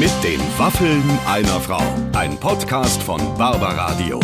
Mit den Waffeln einer Frau. Ein Podcast von Barbaradio.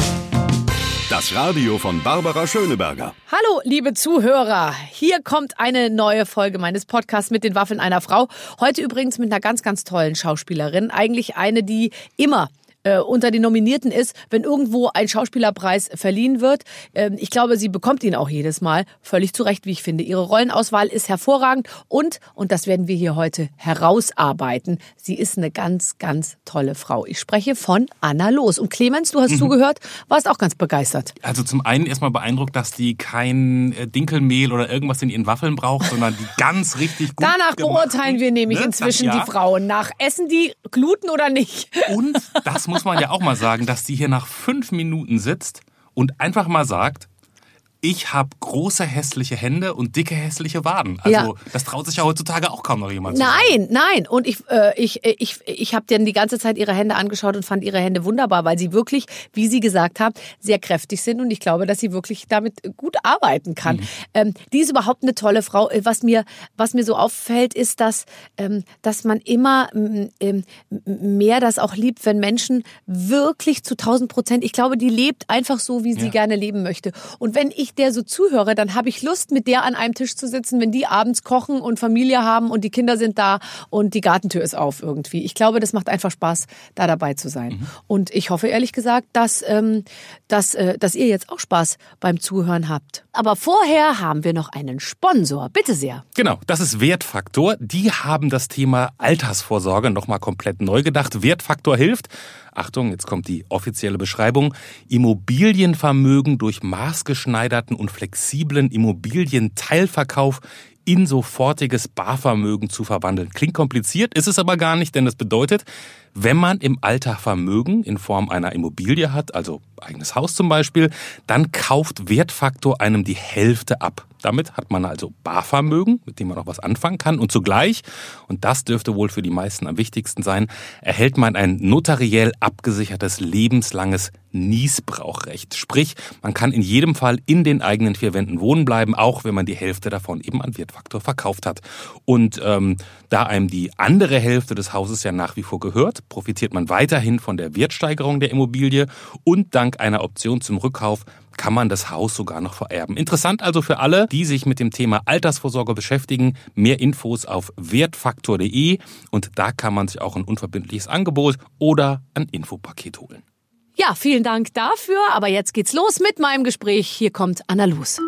Das Radio von Barbara Schöneberger. Hallo, liebe Zuhörer. Hier kommt eine neue Folge meines Podcasts mit den Waffeln einer Frau. Heute übrigens mit einer ganz, ganz tollen Schauspielerin. Eigentlich eine, die immer äh, unter den Nominierten ist, wenn irgendwo ein Schauspielerpreis verliehen wird. Ähm, ich glaube, sie bekommt ihn auch jedes Mal. Völlig zu Recht, wie ich finde. Ihre Rollenauswahl ist hervorragend und, und das werden wir hier heute herausarbeiten, sie ist eine ganz, ganz tolle Frau. Ich spreche von Anna Los. Und Clemens, du hast mhm. zugehört, warst auch ganz begeistert. Also zum einen erstmal beeindruckt, dass die kein äh, Dinkelmehl oder irgendwas in ihren Waffeln braucht, sondern die ganz richtig gut Danach beurteilen wir nämlich ne? inzwischen ja. die Frauen. Nach essen die Gluten oder nicht? Und das muss muss man ja auch mal sagen, dass die hier nach fünf Minuten sitzt und einfach mal sagt, ich habe große hässliche Hände und dicke hässliche Waden. Also ja. das traut sich ja heutzutage auch kaum noch jemand. Nein, nein. Und ich, äh, ich, ich, ich habe dann die ganze Zeit ihre Hände angeschaut und fand ihre Hände wunderbar, weil sie wirklich, wie sie gesagt haben, sehr kräftig sind und ich glaube, dass sie wirklich damit gut arbeiten kann. Mhm. Ähm, die ist überhaupt eine tolle Frau. Äh, was mir, was mir so auffällt, ist, dass, ähm, dass man immer ähm, mehr das auch liebt, wenn Menschen wirklich zu 1000 Prozent, ich glaube, die lebt einfach so, wie sie ja. gerne leben möchte. Und wenn ich der so zuhöre, dann habe ich Lust, mit der an einem Tisch zu sitzen, wenn die abends kochen und Familie haben und die Kinder sind da und die Gartentür ist auf irgendwie. Ich glaube, das macht einfach Spaß, da dabei zu sein. Mhm. Und ich hoffe ehrlich gesagt, dass, ähm, dass, äh, dass ihr jetzt auch Spaß beim Zuhören habt. Aber vorher haben wir noch einen Sponsor. Bitte sehr. Genau, das ist Wertfaktor. Die haben das Thema Altersvorsorge nochmal komplett neu gedacht. Wertfaktor hilft, Achtung, jetzt kommt die offizielle Beschreibung, Immobilienvermögen durch maßgeschneiderten und flexiblen Immobilienteilverkauf in sofortiges Barvermögen zu verwandeln. Klingt kompliziert, ist es aber gar nicht, denn das bedeutet, wenn man im Alter Vermögen in Form einer Immobilie hat, also eigenes Haus zum Beispiel, dann kauft Wertfaktor einem die Hälfte ab. Damit hat man also Barvermögen, mit dem man auch was anfangen kann. Und zugleich, und das dürfte wohl für die meisten am wichtigsten sein, erhält man ein notariell abgesichertes lebenslanges Niesbrauchrecht. Sprich, man kann in jedem Fall in den eigenen vier Wänden wohnen bleiben, auch wenn man die Hälfte davon eben an Wertfaktor verkauft hat. Und ähm, da einem die andere Hälfte des Hauses ja nach wie vor gehört, profitiert man weiterhin von der Wertsteigerung der Immobilie und dank einer Option zum Rückkauf kann man das Haus sogar noch vererben. Interessant also für alle, die sich mit dem Thema Altersvorsorge beschäftigen. Mehr Infos auf wertfaktor.de und da kann man sich auch ein unverbindliches Angebot oder ein Infopaket holen. Ja, vielen Dank dafür. Aber jetzt geht's los mit meinem Gespräch. Hier kommt Anna Luz.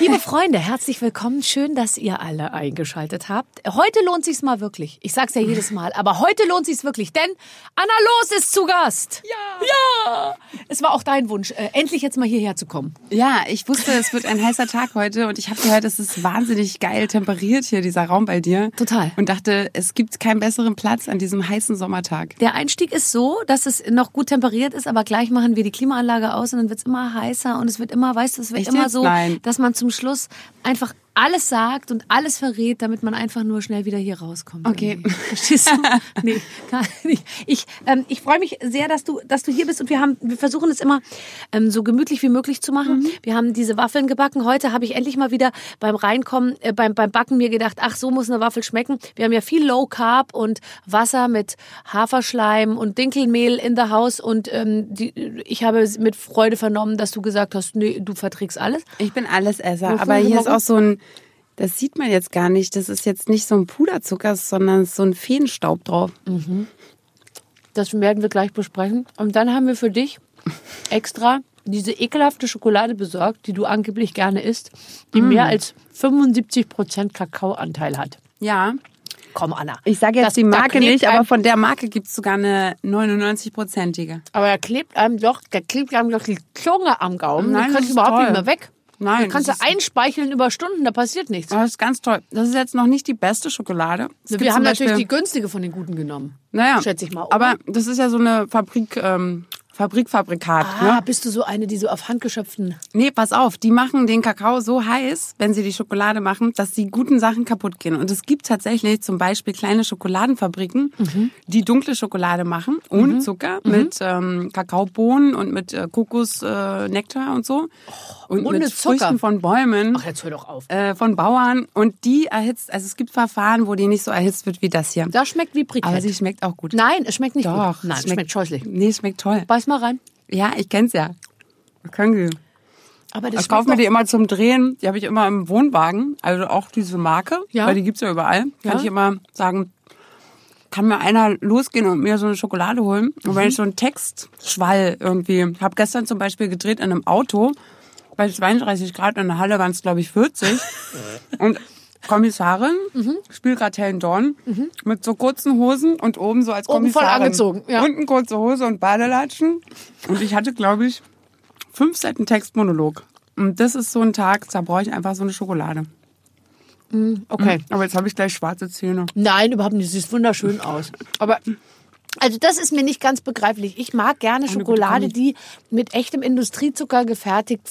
Liebe Freunde, herzlich willkommen. Schön, dass ihr alle eingeschaltet habt. Heute lohnt sich's mal wirklich. Ich sag's ja jedes Mal, aber heute lohnt sich's wirklich, denn Anna Los ist zu Gast. Ja. Ja. Es war auch dein Wunsch, äh, endlich jetzt mal hierher zu kommen. Ja, ich wusste, es wird ein heißer Tag heute und ich habe gehört, es ist wahnsinnig geil temperiert hier dieser Raum bei dir. Total. Und dachte, es gibt keinen besseren Platz an diesem heißen Sommertag. Der Einstieg ist so, dass es noch gut temperiert ist, aber gleich machen wir die Klimaanlage aus und dann wird's immer heißer und es wird immer, weißt du, es wird Echt immer jetzt? so, Nein. dass man zum Schluss einfach alles sagt und alles verrät, damit man einfach nur schnell wieder hier rauskommt. Okay. Irgendwie. Verstehst du? nee, gar nicht. Ich, ähm, ich freue mich sehr, dass du, dass du hier bist und wir haben, wir versuchen es immer ähm, so gemütlich wie möglich zu machen. Mhm. Wir haben diese Waffeln gebacken. Heute habe ich endlich mal wieder beim Reinkommen, äh, beim, beim Backen mir gedacht, ach, so muss eine Waffel schmecken. Wir haben ja viel Low Carb und Wasser mit Haferschleim und Dinkelmehl in the house und ähm, die, ich habe mit Freude vernommen, dass du gesagt hast, nee, du verträgst alles. Ich bin Allesesser, aber hier ist auch so ein, das sieht man jetzt gar nicht. Das ist jetzt nicht so ein Puderzucker, sondern so ein Feenstaub drauf. Das werden wir gleich besprechen. Und dann haben wir für dich extra diese ekelhafte Schokolade besorgt, die du angeblich gerne isst, die mehr als 75 Prozent Kakaoanteil hat. Ja. Komm, Anna. Ich sage jetzt Das- die da Marke nicht, aber von der Marke gibt es sogar eine 99-prozentige. Aber er klebt einem doch, der klebt einem doch die Zunge am Gaumen. Nein, kann ich überhaupt toll. nicht mehr weg. Nein, Da kannst du ist- einspeicheln über Stunden, da passiert nichts. Das ist ganz toll. Das ist jetzt noch nicht die beste Schokolade. Es wir haben zum natürlich die Beispiel- günstige von den guten genommen. naja, schätze ich mal, oder? Aber das ist ja so eine Fabrik, ähm, Fabrikfabrikat. Ah, Ne? bist du so eine, die so auf handgeschöpften... Nee, pass auf, die machen den Kakao so heiß, wenn sie die Schokolade machen, dass die guten Sachen kaputt gehen. Und es gibt tatsächlich zum Beispiel kleine Schokoladenfabriken, Mhm. die dunkle Schokolade machen, ohne Zucker, mit ähm, Kakaobohnen und mit äh, Kokosnektar äh, und so. Und ohne mit Zucker? Früchten von Bäumen. Ach, jetzt hör doch auf. Äh, von Bauern und die erhitzt, also es gibt Verfahren, wo die nicht so erhitzt wird wie das hier. Das schmeckt wie Brikett. Aber sie schmeckt auch gut. Nein, es schmeckt nicht Doch, gut. Nein, es es schmeckt scheußlich. Nee, es schmeckt toll. Beiß mal rein. Ja, ich kenn's ja. Können Sie. Aber das Ich kaufe mir die immer zum Drehen. Die habe ich immer im Wohnwagen. Also auch diese Marke. Ja. Weil die gibt's ja überall. Ja. Kann ich immer sagen, kann mir einer losgehen und mir so eine Schokolade holen. Und Mhm. wenn ich so einen Textschwall irgendwie, habe gestern zum Beispiel gedreht in einem Auto, bei 32 Grad in der Halle waren es glaube ich 40. und Kommissarin, Mhm. spielt gerade Helen Dorn, mit so kurzen Hosen und oben so als Oben voll Kommissarin. angezogen, ja. Unten kurze Hose und Badelatschen. Und ich hatte, glaube ich, fünf Seiten Textmonolog. Und das ist so ein Tag, da brauche ich einfach so eine Schokolade. Okay. Aber jetzt habe ich gleich schwarze Zähne. Nein, überhaupt nicht. Sieht wunderschön aus. Aber also das ist mir nicht ganz begreiflich. Ich mag gerne Schokolade, die mit echtem Industriezucker gefertigt.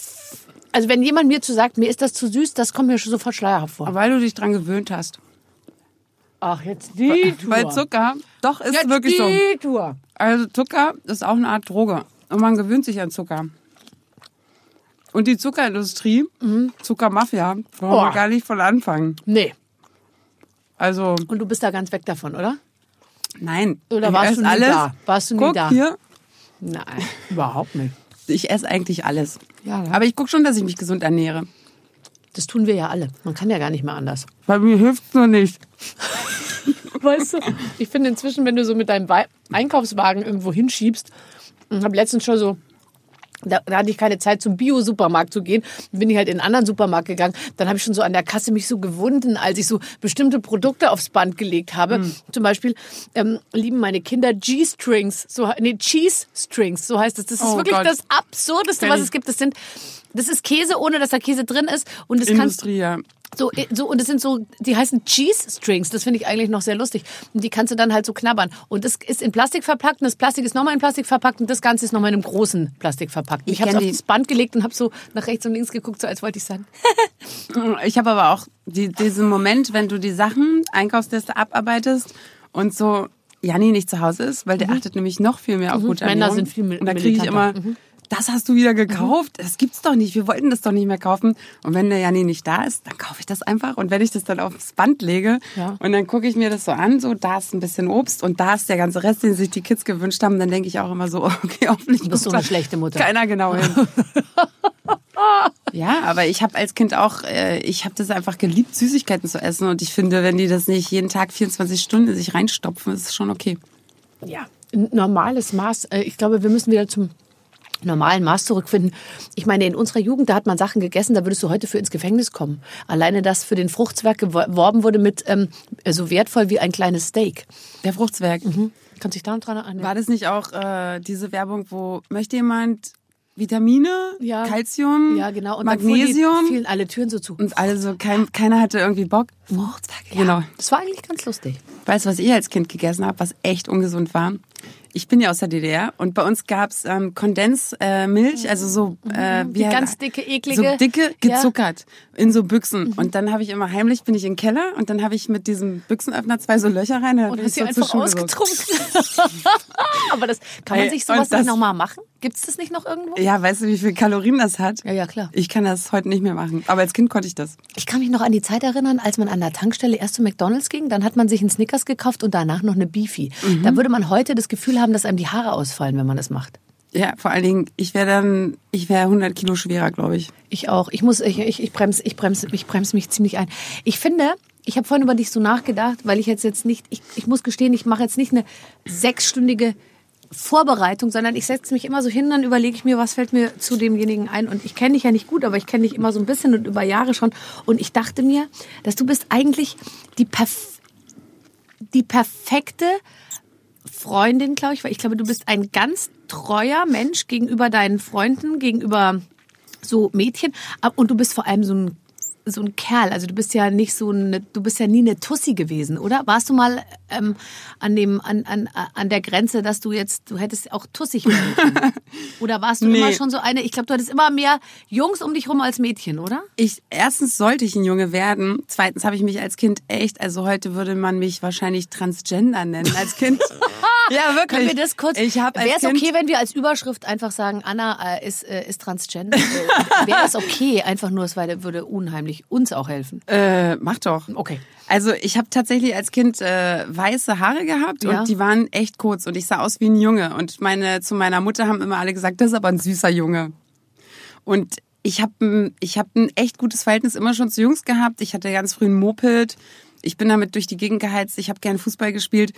Also wenn jemand mir zu sagt, mir ist das zu süß, das kommt mir schon sofort schleierhaft vor. Aber weil du dich dran gewöhnt hast. Ach, jetzt die Weil Zucker, doch, ist jetzt wirklich so. die Tour. Also Zucker ist auch eine Art Droge. Und man gewöhnt sich an Zucker. Und die Zuckerindustrie, Zuckermafia, wollen wir Oh. gar nicht von anfangen. Nee. Also, Und du bist da ganz weg davon, oder? nein. Oder warst du nie alles. da? Warst du nie Guck da? hier, Nein, überhaupt nicht. ich esse eigentlich alles. Ja, ja. Aber ich gucke schon, dass ich mich gesund ernähre. Das tun wir ja alle. Man kann ja gar nicht mehr anders. Weil mir hilft's nur nicht. Weißt du, ich finde inzwischen, wenn du so mit deinem Einkaufswagen irgendwo hinschiebst, ich habe letztens schon so, da, da hatte ich keine Zeit zum Bio-Supermarkt zu gehen, bin ich halt in einen anderen Supermarkt gegangen. Dann habe ich schon so an der Kasse mich so gewunden, als ich so bestimmte Produkte aufs Band gelegt habe. Zum Beispiel ähm, lieben meine Kinder G-Strings, so nee, Cheese-Strings, so heißt es. Das ist Oh wirklich Gott. das Absurdeste, was es gibt. Das sind das ist Käse, ohne dass da Käse drin ist. Und das kannst Industrie, ja. So, so, und es sind so, die heißen Cheese Strings. Das finde ich eigentlich noch sehr lustig. Und die kannst du dann halt so knabbern. Und das ist in Plastik verpackt und das Plastik ist nochmal in Plastik verpackt und das Ganze ist nochmal in einem großen Plastik verpackt. Ich ich habe es auf das Band gelegt und habe so nach rechts und links geguckt, so als wollte ich sagen. Ich habe aber auch die, diesen Moment, wenn du die Sachen, Einkaufsliste abarbeitest und so Janni nicht zu Hause ist, weil der achtet nämlich noch viel mehr auf gute Mhm. Männer Ernährung. sind viel mil- Und da kriege ich immer. Mhm. Das hast du wieder gekauft? Das gibt's doch nicht. Wir wollten das doch nicht mehr kaufen. Und wenn der Janni nicht da ist, dann kaufe ich das einfach. Und wenn ich das dann aufs Band lege Ja. und dann gucke ich mir das so an, so da ist ein bisschen Obst und da ist der ganze Rest, den sich die Kids gewünscht haben, dann denke ich auch immer so, okay, hoffentlich bist so guckt eine schlechte Mutter. Keiner genau hin. Ja, aber ich habe als Kind auch, äh, ich habe das einfach geliebt, Süßigkeiten zu essen. Und ich finde, wenn die das nicht jeden Tag 24 Stunden in sich reinstopfen, ist es schon okay. Ja, ein normales Maß. Äh, Ich glaube, wir müssen wieder zum normalen Maß zurückfinden. Ich meine, in unserer Jugend, da hat man Sachen gegessen, da würdest du heute für ins Gefängnis kommen. Alleine, dass für den Fruchtzwerg geworben wurde mit ähm, so wertvoll wie ein kleines Steak. Der Fruchtzwerg. Kannst dich da noch dran erinnern? War das nicht auch äh, diese Werbung, wo möchte jemand Vitamine, Ja. Calcium, Ja, genau. Und Magnesium? Fielen alle Türen so zu. und alle so, kein, keiner hatte irgendwie Bock. Fruchtzwerg, genau. Das war eigentlich ganz lustig. Weißt du, was ich als Kind gegessen habe, was echt ungesund war? Ich bin ja aus der DDR und bei uns gab's ähm, Kondensmilch, äh, also so äh, wie Die halt- ganz dicke, eklige. so dicke Ja. gezuckert in so Büchsen und dann habe ich immer heimlich bin ich in den Keller und dann habe ich mit diesem Büchsenöffner zwei so Löcher rein Und bin hast sie so einfach ausgetrunken. Aber das kann man sich sowas und das- nicht nochmal machen? Gibt's das nicht noch irgendwo? Ja, weißt du, wie viel Kalorien das hat? Ja, ja, klar. Ich kann das heute nicht mehr machen, aber als Kind konnte ich das. Ich kann mich noch an die Zeit erinnern, als man an der Tankstelle erst zu McDonalds ging, dann hat man sich einen Snickers gekauft und danach noch eine Beefy. Mhm. Da würde man heute das Gefühl haben, dass einem die Haare ausfallen, wenn man das macht. Ja, vor allen Dingen, ich wäre dann, ich wäre 100 Kilo schwerer, glaube ich. Ich auch. Ich muss, ich, ich, ich bremse, ich bremse, ich bremse mich ziemlich ein. Ich finde, ich habe vorhin über dich so nachgedacht, weil ich jetzt jetzt nicht, ich, ich muss gestehen, ich mache jetzt nicht eine sechsstündige Vorbereitung, sondern ich setze mich immer so hin, dann überlege ich mir, was fällt mir zu demjenigen ein. Und ich kenne dich ja nicht gut, aber ich kenne dich immer so ein bisschen und über Jahre schon. Und ich dachte mir, dass du bist eigentlich die, perf die perfekte Freundin, glaube ich, weil ich glaube, du bist ein ganz treuer Mensch gegenüber deinen Freunden, gegenüber so Mädchen. Und du bist vor allem so ein so ein Kerl. Also du bist ja nicht so eine, du bist ja nie eine Tussi gewesen, oder? Warst du mal ähm, an dem, an, an, an der Grenze, dass du jetzt, du hättest auch tussig werden können? Oder warst du Nee. immer schon so eine? Ich glaube, du hattest immer mehr Jungs um dich rum als Mädchen, oder? Ich, erstens sollte ich ein Junge werden. Zweitens habe ich mich als Kind echt, also heute würde man mich wahrscheinlich Transgender nennen als Kind. ja, wirklich. Können wir das kurz? Wäre es okay, wenn wir als Überschrift einfach sagen, Anna äh, ist, äh, ist Transgender? Wäre das okay? Einfach nur, es würde unheimlich uns auch helfen. äh, mach doch. Okay. Also ich habe tatsächlich als Kind äh, weiße Haare gehabt Ja. und die waren echt kurz und ich sah aus wie ein Junge und meine zu meiner Mutter haben immer alle gesagt, das ist aber ein süßer Junge. Und ich habe ich hab ein echt gutes Verhältnis immer schon zu Jungs gehabt. Ich hatte ganz früh ein Moped. Ich bin damit durch die Gegend geheizt. Ich habe gern Fußball gespielt.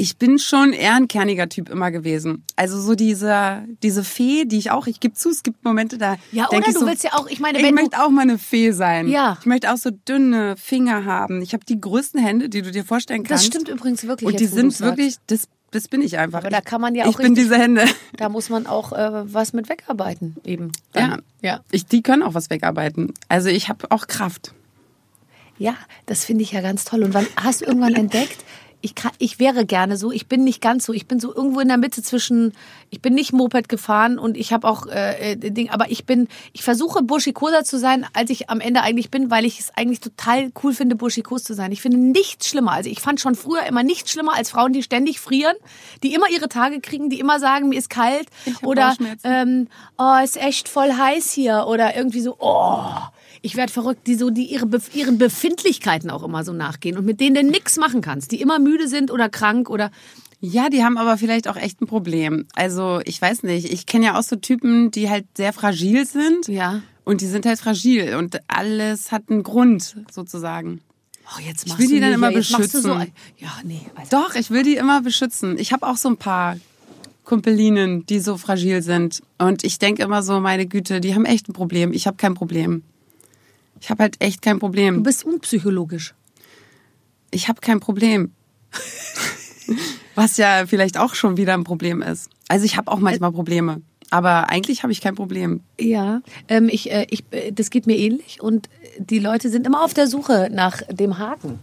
Ich bin schon eher ein kerniger Typ immer gewesen. Also so diese diese Fee, die ich auch, ich gebe zu, es gibt Momente da. Ja, oder ich du so, willst ja auch, ich meine, ich wenn du, möchte auch mal eine Fee sein. Ja. Ich möchte auch so dünne Finger haben. Ich habe die größten Hände, die du dir vorstellen das kannst. stimmt übrigens wirklich. Und die sind wirklich, das, das bin ich einfach. Aber da Ich- kann man ja Ich auch bin richtig- diese Hände. Da muss man auch äh, was mit wegarbeiten, eben. Ja. Dann. ja. Ich, die können auch was wegarbeiten. Also ich habe auch Kraft. Ja, das finde ich ja ganz toll. Und wann hast du irgendwann entdeckt, ich, kann, ich wäre gerne so, ich bin nicht ganz so, ich bin so irgendwo in der Mitte zwischen, ich bin nicht Moped gefahren und ich habe auch äh, äh, Ding, aber ich bin, ich versuche burschikoser zu sein, als ich am Ende eigentlich bin, weil ich es eigentlich total cool finde, burschikos zu sein. Ich finde nichts schlimmer. Also ich fand schon früher immer nichts schlimmer als Frauen, die ständig frieren, die immer ihre Tage kriegen, die immer sagen, mir ist kalt oder ähm, oh, ist echt voll heiß hier oder irgendwie so, oh, ich werde verrückt, die so, die ihre, ihren Befindlichkeiten auch immer so nachgehen und mit denen du nix machen kannst, die immer müde sind oder krank oder Ja, die haben aber vielleicht auch echt ein Problem. Also ich weiß nicht, ich kenne ja auch so Typen, die halt sehr fragil sind. ja. Und die sind halt fragil und alles hat einen Grund sozusagen. Oh, jetzt Ich machst will du die dann immer machst du so, beschützen. ja, nee, also, Doch, ich will die immer beschützen. Ich habe auch so ein paar Kumpelinen, die so fragil sind. Und ich denke immer so, meine Güte, die haben echt ein Problem. Ich habe kein Problem. Ich habe halt echt kein du Problem. bist unpsychologisch. Ich habe kein Problem. Was ja vielleicht auch schon wieder ein Problem ist. Also ich habe auch manchmal Probleme. Aber eigentlich habe ich kein Problem. Ja, ähm, ich, äh, ich, äh, das geht mir ähnlich und die Leute sind immer auf der Suche nach dem Haken.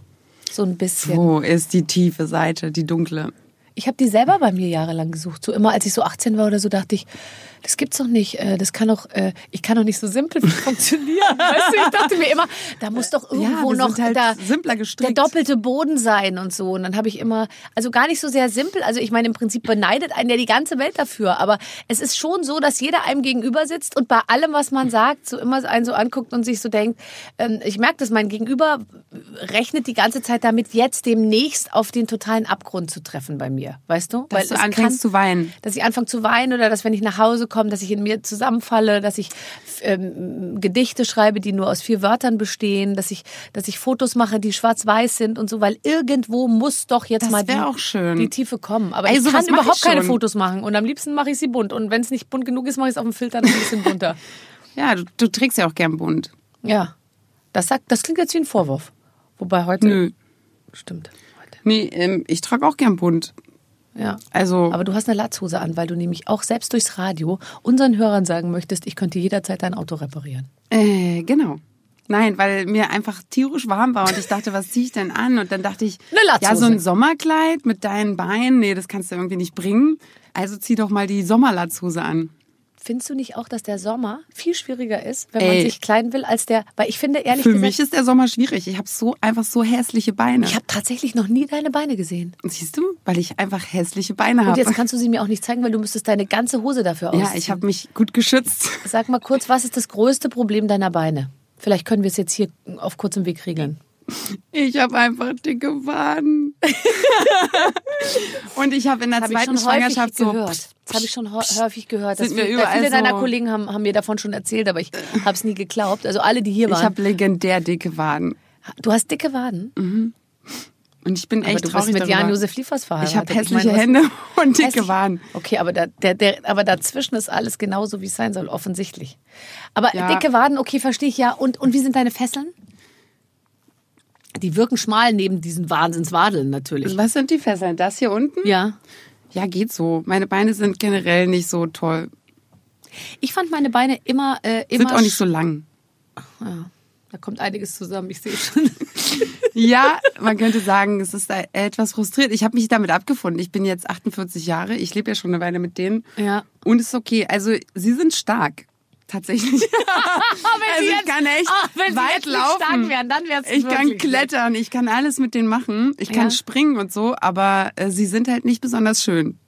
So ein bisschen. Wo ist die tiefe Seite, die dunkle? Ich habe die selber bei mir jahrelang gesucht. So immer, als ich so 18 war oder so, dachte ich, das gibt's doch nicht. äh, Das kann doch, äh, ich kann doch nicht so simpel funktionieren. Weißt du, ich dachte mir immer, da muss doch irgendwo wir noch halt da, der doppelte Boden sein und so. Und dann habe ich immer, also gar nicht so sehr simpel. Also ich meine, im Prinzip beneidet einen ja die ganze Welt dafür. Aber es ist schon so, dass jeder einem gegenüber sitzt und bei allem, was man sagt, so immer einen so anguckt und sich so denkt, ähm, ich merke, dass mein Gegenüber rechnet die ganze Zeit damit, jetzt demnächst auf den totalen Abgrund zu treffen bei mir. Weißt du? Dass du es anfängst zu weinen. dass ich anfange zu weinen oder dass wenn ich nach Hause komme, dass ich in mir zusammenfalle, dass ich ähm, Gedichte schreibe, die nur aus vier Wörtern bestehen, dass ich, dass ich Fotos mache, die schwarz-weiß sind und so, weil irgendwo muss doch jetzt Das mal die, die Tiefe kommen. Aber Ey, ich kann überhaupt ich keine. Fotos machen und am liebsten mache ich sie bunt und wenn es nicht bunt genug ist, mache ich es auf dem Filter noch ein bisschen bunter. Ja, du, du trägst ja auch gern bunt. Ja, das sagt, das klingt jetzt wie ein Vorwurf. Wobei heute Nö. stimmt. Heute. Nee, ähm, ich trage auch gern bunt. Ja. Also, Aber du hast eine Latzhose an, weil du nämlich auch selbst durchs Radio unseren Hörern sagen möchtest, ich könnte jederzeit dein Auto reparieren. äh, genau. Nein, weil mir einfach tierisch warm war und ich dachte, was ziehe ich denn an? Und dann dachte ich, ja, so ein Sommerkleid mit deinen Beinen, nee, das kannst du irgendwie nicht bringen. Also zieh doch mal die Sommerlatzhose an. Findest du nicht auch, dass der Sommer viel schwieriger ist, wenn man Ey. sich kleiden will, als der. Weil ich finde ehrlich Für gesagt, mich ist der Sommer schwierig. Ich habe so einfach so hässliche Beine. ich habe tatsächlich noch nie deine Beine gesehen. Siehst du? Weil ich einfach hässliche Beine Und habe. jetzt kannst du sie mir auch nicht zeigen, weil du müsstest deine ganze Hose dafür ausziehen. Ja, ich habe mich gut geschützt. Sag mal kurz, was ist das größte Problem deiner Beine? Vielleicht können wir es jetzt hier auf kurzem Weg regeln. Ich habe einfach dicke Waden. und ich habe in der ich zweiten Schwangerschaft so. gehört. Das habe ich schon hä- häufig gehört. Sind dass mir viele, viele deiner so- Kollegen haben, haben mir davon schon erzählt, aber ich habe es nie geglaubt. Also alle, die hier Ich waren. habe legendär dicke Waden. du hast dicke Waden. Und ich bin aber echt du bist traurig mit darüber. Jan-Josef Liefers verheiratet. Ich habe meine, hässliche was- Hände und dicke Hässlich. Waden. Okay, aber, da, der, der, aber dazwischen ist alles genauso, wie es sein soll, offensichtlich. Aber Ja. dicke Waden, okay, verstehe ich ja. Und, und wie sind deine Fesseln? Die wirken schmal neben diesen Wahnsinnswadeln natürlich. Was sind die Fesseln? Das hier unten? Ja. Ja, geht so. Meine Beine sind generell nicht so toll. Ich fand meine Beine immer, äh, Sind immer auch nicht so lang. Da kommt einiges zusammen, ich sehe schon. Ja, man könnte sagen, es ist etwas frustriert. Ich habe mich damit abgefunden. Ich bin jetzt 48 Jahre. Ich lebe ja schon eine Weile mit denen. Ja. Und ist okay. Also, sie sind stark. Tatsächlich. wenn also ich jetzt- kann echt sie weit laufen. stark wären, dann wär's ich kann klettern, ich kann alles mit denen machen. Ich kann Ja. springen und so, aber äh, sie sind halt nicht besonders schön.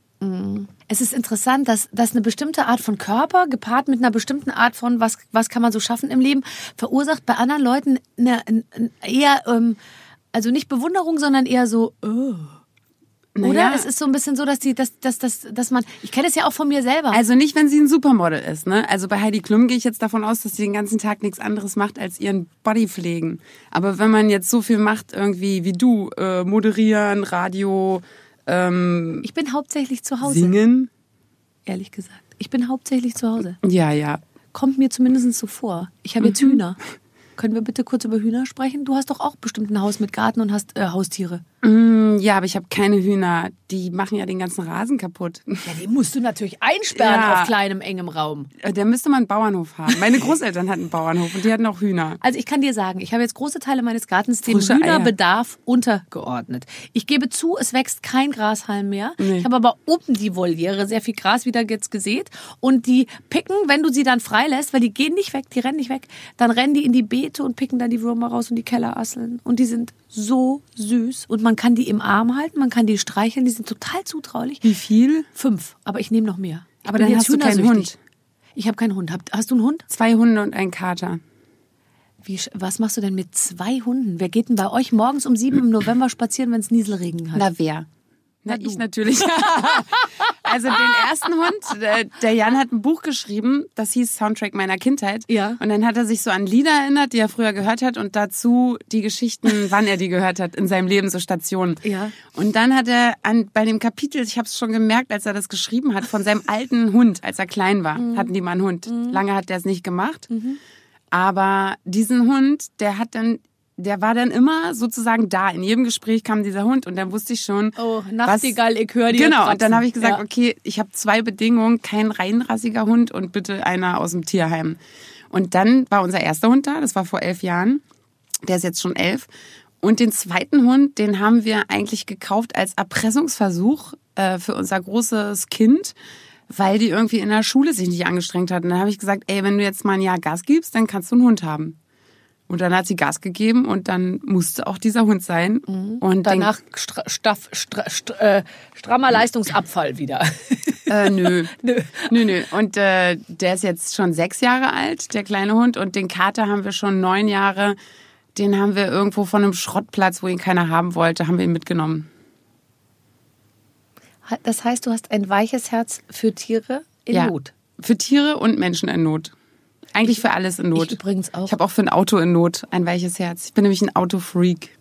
Es ist interessant, dass, dass eine bestimmte Art von Körper gepaart mit einer bestimmten Art von, was, was kann man so schaffen im Leben, verursacht bei anderen Leuten eine, eine, eher, ähm, also nicht Bewunderung, sondern eher so, oh. Oder? Naja. Es ist so ein bisschen so, dass die, dass, dass, dass, dass man, ich kenne es ja auch von mir selber. Also nicht, wenn sie ein Supermodel ist. Ne? Also bei Heidi Klum gehe ich jetzt davon aus, dass sie den ganzen Tag nichts anderes macht, als ihren Body pflegen. Aber wenn man jetzt so viel macht, irgendwie wie du, äh, moderieren, Radio, ähm, ich bin hauptsächlich zu Hause, singen. ehrlich gesagt. Ich bin hauptsächlich zu Hause. Ja, ja. Kommt mir zumindest so vor. Ich habe jetzt Hühner. Können wir bitte kurz über Hühner sprechen? Du hast doch auch bestimmt ein Haus mit Garten und hast äh, Haustiere. Mm, Ja, aber ich habe keine Hühner. Die machen ja den ganzen Rasen kaputt. Ja, die musst du natürlich einsperren Ja. auf kleinem, engem Raum. Äh, Da müsste man einen Bauernhof haben. Meine Großeltern hatten einen Bauernhof und die hatten auch Hühner. Also ich kann dir sagen, ich habe jetzt große Teile meines Gartens dem Frische Eier. Hühnerbedarf untergeordnet. Ich gebe zu, es wächst kein Grashalm mehr. Nee. Ich habe aber oben die Voliere sehr viel Gras wieder jetzt gesät und die picken, wenn du sie dann freilässt, weil die gehen nicht weg, die rennen nicht weg, dann rennen die in die Beete und picken dann die Würmer raus und die Kellerasseln und die sind so süß und man kann die im Arm halten, man kann die streicheln, die sind total zutraulich. Wie viel? Fünf, aber ich nehme noch mehr. Aber dann hast du keinen. Hund. Ich habe keinen Hund. Hast du einen Hund? Zwei Hunde und ein Kater. Wie, was machst du denn mit zwei Hunden? Wer geht denn bei euch morgens um sieben im November spazieren, wenn es Nieselregen hat? Na, wer? Na, Na, ich natürlich. also den ersten Hund, der, Jan hat ein Buch geschrieben, das hieß Soundtrack meiner Kindheit. Ja. Und dann hat er sich so an Lieder erinnert, die er früher gehört hat und dazu die Geschichten, wann er die gehört hat in seinem Leben, so Stationen. Ja. Und dann hat er an, bei dem Kapitel, ich habe es schon gemerkt, als er das geschrieben hat, von seinem alten Hund, als er klein war, Mhm. hatten die mal einen Hund. Lange hat der es nicht gemacht. Aber diesen Hund, der hat dann, der war dann immer sozusagen da. In jedem Gespräch kam dieser Hund und dann wusste ich schon. Oh, Nachtigall, ich höre dir Genau, und dann habe ich gesagt, Ja. okay, ich habe zwei Bedingungen, kein reinrassiger Hund und bitte einer aus dem Tierheim. Und dann war unser erster Hund da, das war vor elf Jahren. Der ist jetzt schon elf. Und den zweiten Hund, den haben wir eigentlich gekauft als Erpressungsversuch äh, für unser großes Kind, weil die irgendwie in der Schule sich nicht angestrengt hat. Und dann habe ich gesagt, ey, wenn du jetzt mal ein Jahr Gas gibst, dann kannst du einen Hund haben. Und dann hat sie Gas gegeben und dann musste auch dieser Hund sein. Und den- Danach stra staff, stra stra äh, strammer Leistungsabfall wieder. Äh, nö. Nö. Nö, nö. Und äh, der ist jetzt schon sechs Jahre alt, der kleine Hund. Und den Kater haben wir schon neun Jahre. Den haben wir irgendwo von einem Schrottplatz, wo ihn keiner haben wollte, haben wir ihn mitgenommen. Das heißt, du hast ein weiches Herz für Tiere in ja. Not. Für Tiere und Menschen in Not. Eigentlich für alles in Not. ich übrigens auch. Ich habe auch für ein Auto in Not ein weiches Herz. Ich bin nämlich ein Autofreak.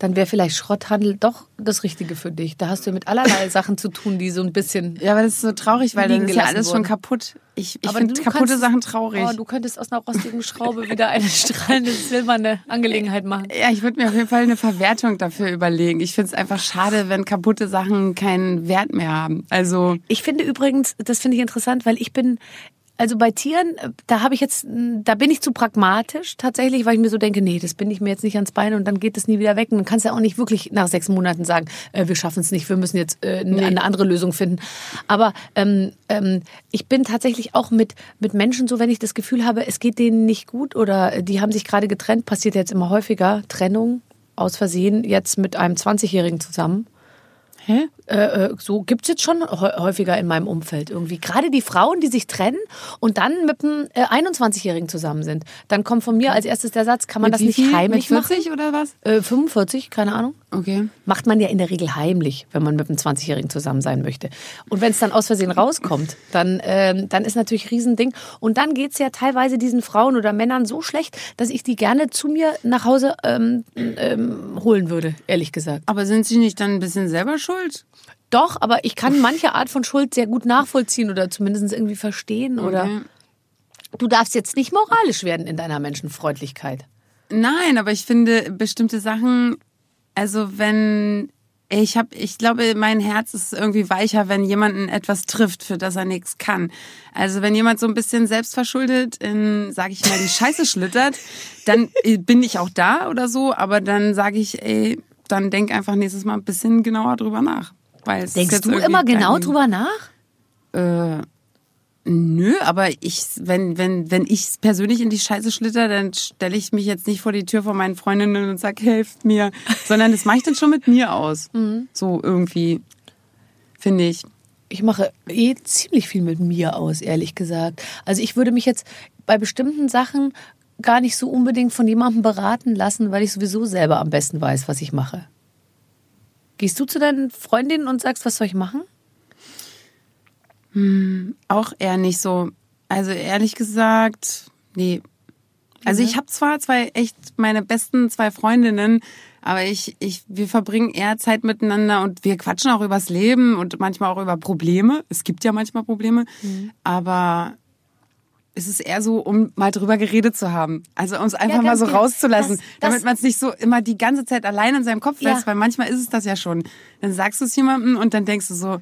Dann wäre vielleicht Schrotthandel doch das Richtige für dich. Da hast du mit allerlei Sachen zu tun, die so ein bisschen. Ja, aber das ist so traurig, weil dann ist ja alles schon wurden. kaputt. Ich, ich finde kaputte kannst- Sachen traurig. Oh, du könntest aus einer rostigen Schraube wieder eine strahlende silberne Angelegenheit machen. Ja, ich würde mir auf jeden Fall eine Verwertung dafür überlegen. Ich finde es einfach schade, wenn kaputte Sachen keinen Wert mehr haben. Also Ich finde übrigens, das finde ich interessant, weil ich bin, also bei Tieren, äh, da habe ich jetzt, da bin ich zu pragmatisch tatsächlich, weil ich mir so denke, nee, das bin ich mir jetzt nicht ans Bein und dann geht es nie wieder weg. Und dann kannst du ja auch nicht wirklich nach sechs Monaten sagen, äh, wir schaffen es nicht, wir müssen jetzt äh, n- eine andere Lösung finden. Aber ähm, ähm, ich bin tatsächlich auch mit, mit Menschen so, wenn ich das Gefühl habe, es geht denen nicht gut oder die haben sich gerade getrennt, passiert jetzt immer häufiger, Trennung aus Versehen, jetzt mit einem 20-Jährigen zusammen. Hä? Äh, äh, so gibt's jetzt schon hä- häufiger in meinem Umfeld irgendwie. Gerade die Frauen, die sich trennen und dann mit einem äh, 21-Jährigen zusammen sind. Dann kommt von mir als erstes der Satz, kann man Mit das nicht heimlich machen? 40 oder was? Äh, 45, keine Ahnung. Okay. Macht man ja in der Regel heimlich, wenn man mit einem 20-Jährigen zusammen sein möchte. Und wenn es dann aus Versehen rauskommt, dann, ähm, dann ist natürlich ein Riesending. Und dann geht's ja teilweise diesen Frauen oder Männern so schlecht, dass ich die gerne zu mir nach Hause ähm, ähm, holen würde, ehrlich gesagt. Aber sind Sie nicht dann ein bisschen selber schuld? Doch, aber ich kann manche Art von Schuld sehr gut nachvollziehen oder zumindest irgendwie verstehen. Oder Okay. du darfst jetzt nicht moralisch werden in deiner Menschenfreundlichkeit. Nein, aber ich finde bestimmte Sachen, also wenn Ich habe, ich glaube, mein Herz ist irgendwie weicher, wenn jemanden etwas trifft, für das er nichts kann. Also wenn jemand so ein bisschen selbstverschuldet in, sage ich mal, die Scheiße schlittert, dann bin ich auch da oder so. Aber dann sage ich, ey, dann denk einfach nächstes Mal ein bisschen genauer drüber nach. Weil Denkst du immer genau drüber nach? Äh, nö, aber ich, wenn, wenn, wenn ich persönlich in die Scheiße schlitter, dann stelle ich mich jetzt nicht vor die Tür von meinen Freundinnen und sag, helft mir, sondern das mache ich dann schon mit mir aus. So irgendwie, finde ich. Ich mache eh ziemlich viel mit mir aus, ehrlich gesagt. Also ich würde mich jetzt bei bestimmten Sachen gar nicht so unbedingt von jemandem beraten lassen, weil ich sowieso selber am besten weiß, was ich mache. Gehst du zu deinen Freundinnen und sagst, was soll ich machen? Auch eher nicht so. Also ehrlich gesagt, nee. Also ich habe zwar zwei echt meine besten zwei Freundinnen, aber ich, ich, wir verbringen eher Zeit miteinander und wir quatschen auch übers Leben und manchmal auch über Probleme. Es gibt ja manchmal Probleme, aber es ist eher so, um mal drüber geredet zu haben. Also uns einfach mal ganz so genau. rauszulassen, Das- das- damit man es nicht so immer die ganze Zeit allein in seinem Kopf Ja. lässt, weil manchmal ist es das ja schon. Dann sagst du es jemandem und dann denkst du so,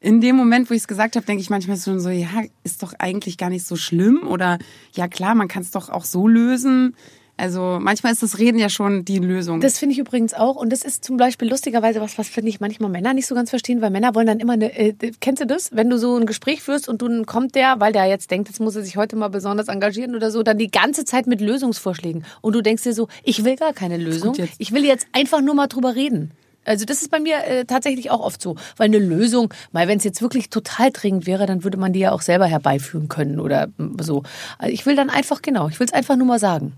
in dem Moment, wo ich es gesagt habe, denke ich manchmal schon so, ja, ist doch eigentlich gar nicht so schlimm oder ja klar, man kann es doch auch so lösen. Also manchmal ist das Reden ja schon die Lösung. Das finde ich übrigens auch. Und das ist zum Beispiel lustigerweise was, was finde ich manchmal Männer nicht so ganz verstehen, weil Männer wollen dann immer eine, äh, kennst du das? Wenn du so ein Gespräch führst und dann kommt der, weil der jetzt denkt, jetzt muss er sich heute mal besonders engagieren oder so, dann die ganze Zeit mit Lösungsvorschlägen. Und du denkst dir so, ich will gar keine Lösung. Ich will jetzt einfach nur mal drüber reden. Also das ist bei mir äh, tatsächlich auch oft so. Weil eine Lösung, weil wenn es jetzt wirklich total dringend wäre, dann würde man die ja auch selber herbeiführen können oder mm, so. Also ich will dann einfach, genau, ich will es einfach nur mal sagen.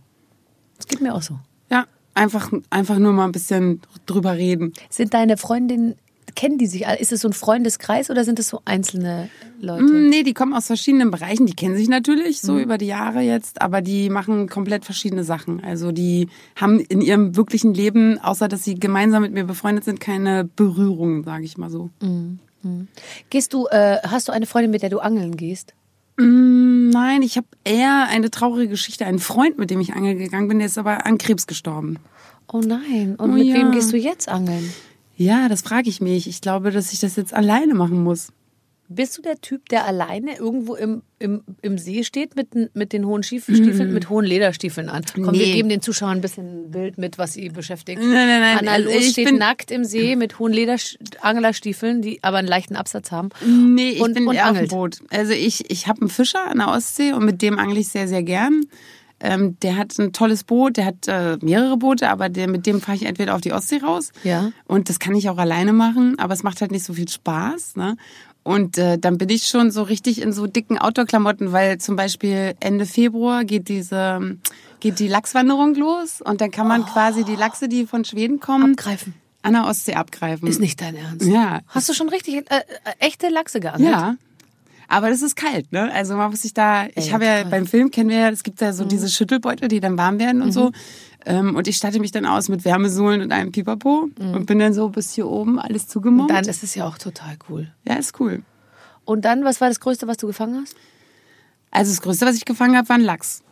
Das geht mir auch so. ja, einfach, einfach nur mal ein bisschen drüber reden. Sind deine Freundinnen, kennen die sich alle? Ist es so ein Freundeskreis oder sind es so einzelne Leute? Mm, Nee, die kommen aus verschiedenen Bereichen. Die kennen sich natürlich so über die Jahre jetzt, aber die machen komplett verschiedene Sachen. Also die haben in ihrem wirklichen Leben, außer dass sie gemeinsam mit mir befreundet sind, keine Berührung, sage ich mal so. Gehst du, äh, hast du eine Freundin, mit der du angeln gehst? Mm, Nein, ich habe eher eine traurige Geschichte. Einen Freund, mit dem ich angeln gegangen bin, der ist aber an Krebs gestorben. Oh nein. Und Oh mit ja. wem gehst du jetzt angeln? Ja, das frage ich mich. Ich glaube, dass ich das jetzt alleine machen muss. Bist du der Typ, der alleine irgendwo im, im, im See steht mit, den- mit den hohen Stiefel, mit hohen Lederstiefeln an? Komm, wir Nee. geben den Zuschauern ein bisschen ein Bild mit, was sie beschäftigt. Nein, nein, nein. Anna Also Los ich steht nackt im See mit hohen Lederanglerstiefeln, die aber einen leichten Absatz haben. Nee, ich Und- bin und eher auf dem. Boot. Also ich, ich habe einen Fischer an der Ostsee und mit dem angle ich sehr, sehr gern. Ähm, der hat ein tolles Boot, der hat äh, mehrere Boote, aber der, mit dem fahre ich entweder auf die Ostsee raus. Ja. Und das kann ich auch alleine machen, aber es macht halt nicht so viel Spaß. Ne? Und äh, dann bin ich schon so richtig in so dicken Outdoor-Klamotten, weil zum Beispiel Ende Februar geht diese geht die Lachswanderung los und dann kann man quasi die Lachse, die von Schweden kommen, Abgreifen. an der Ostsee abgreifen. Ist nicht dein Ernst. Ja. Hast du schon richtig äh, äh, echte Lachse geangelt? Ja. Aber das ist kalt, ne? Also man muss sich da, ich habe ja beim Film kennen wir ja, es gibt ja Mhm. so diese Schüttelbeutel, die dann warm werden und so. Ähm, und ich statte mich dann aus mit Wärmesohlen und einem Pipapo und bin dann so bis hier oben alles zugemummt. Mhm. Dann ist es ja auch total cool. ja, ist cool. Und dann, was war das Größte, was du gefangen hast? Also das Größte, was ich gefangen habe, war ein Lachs.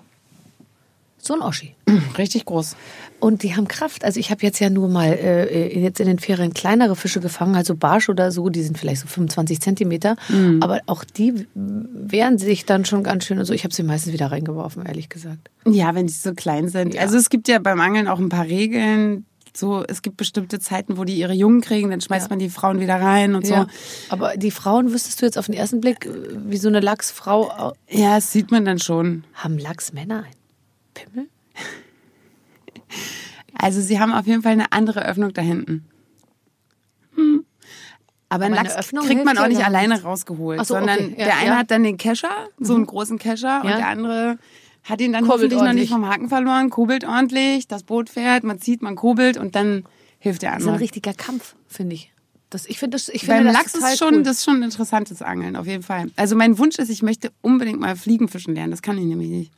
So ein Oschi. Richtig groß. Und die haben Kraft. Also ich habe jetzt ja nur mal äh, jetzt in den Ferien kleinere Fische gefangen, also Barsch oder so, die sind vielleicht so 25 Zentimeter. Aber auch die wehren sich dann schon ganz schön. Also ich habe sie meistens wieder reingeworfen, ehrlich gesagt. Ja, wenn die so klein sind. Ja. Also es gibt ja beim Angeln auch ein paar Regeln. So, es gibt bestimmte Zeiten, wo die ihre Jungen kriegen, dann schmeißt Ja. man die Frauen wieder rein und so. Ja. Aber die Frauen, wüsstest du jetzt auf den ersten Blick, äh, wie so eine Lachsfrau, au- Ja, das sieht man dann schon. haben Lachsmänner ein Pimmel? Also sie haben auf jeden Fall eine andere Öffnung da hinten. Hm. Aber einen Aber Lachs Öffnung kriegt man auch nicht alleine rausgeholt, so, sondern okay. Ja, der eine ja. Mhm. hat dann den Kescher, so einen großen Kescher, und Ja. der andere hat ihn dann Kurbelt hoffentlich noch ordentlich. nicht vom Haken verloren, kurbelt ordentlich, das Boot fährt, man zieht, man kurbelt und dann hilft der Das ist ein andere. richtiger Kampf, finde ich. Das, ich finde das, ich Beim finde das Lachs ist schon, cool. das ist schon ein interessantes Angeln, auf jeden Fall. Also mein Wunsch ist, ich möchte unbedingt mal Fliegenfischen lernen, das kann ich nämlich nicht.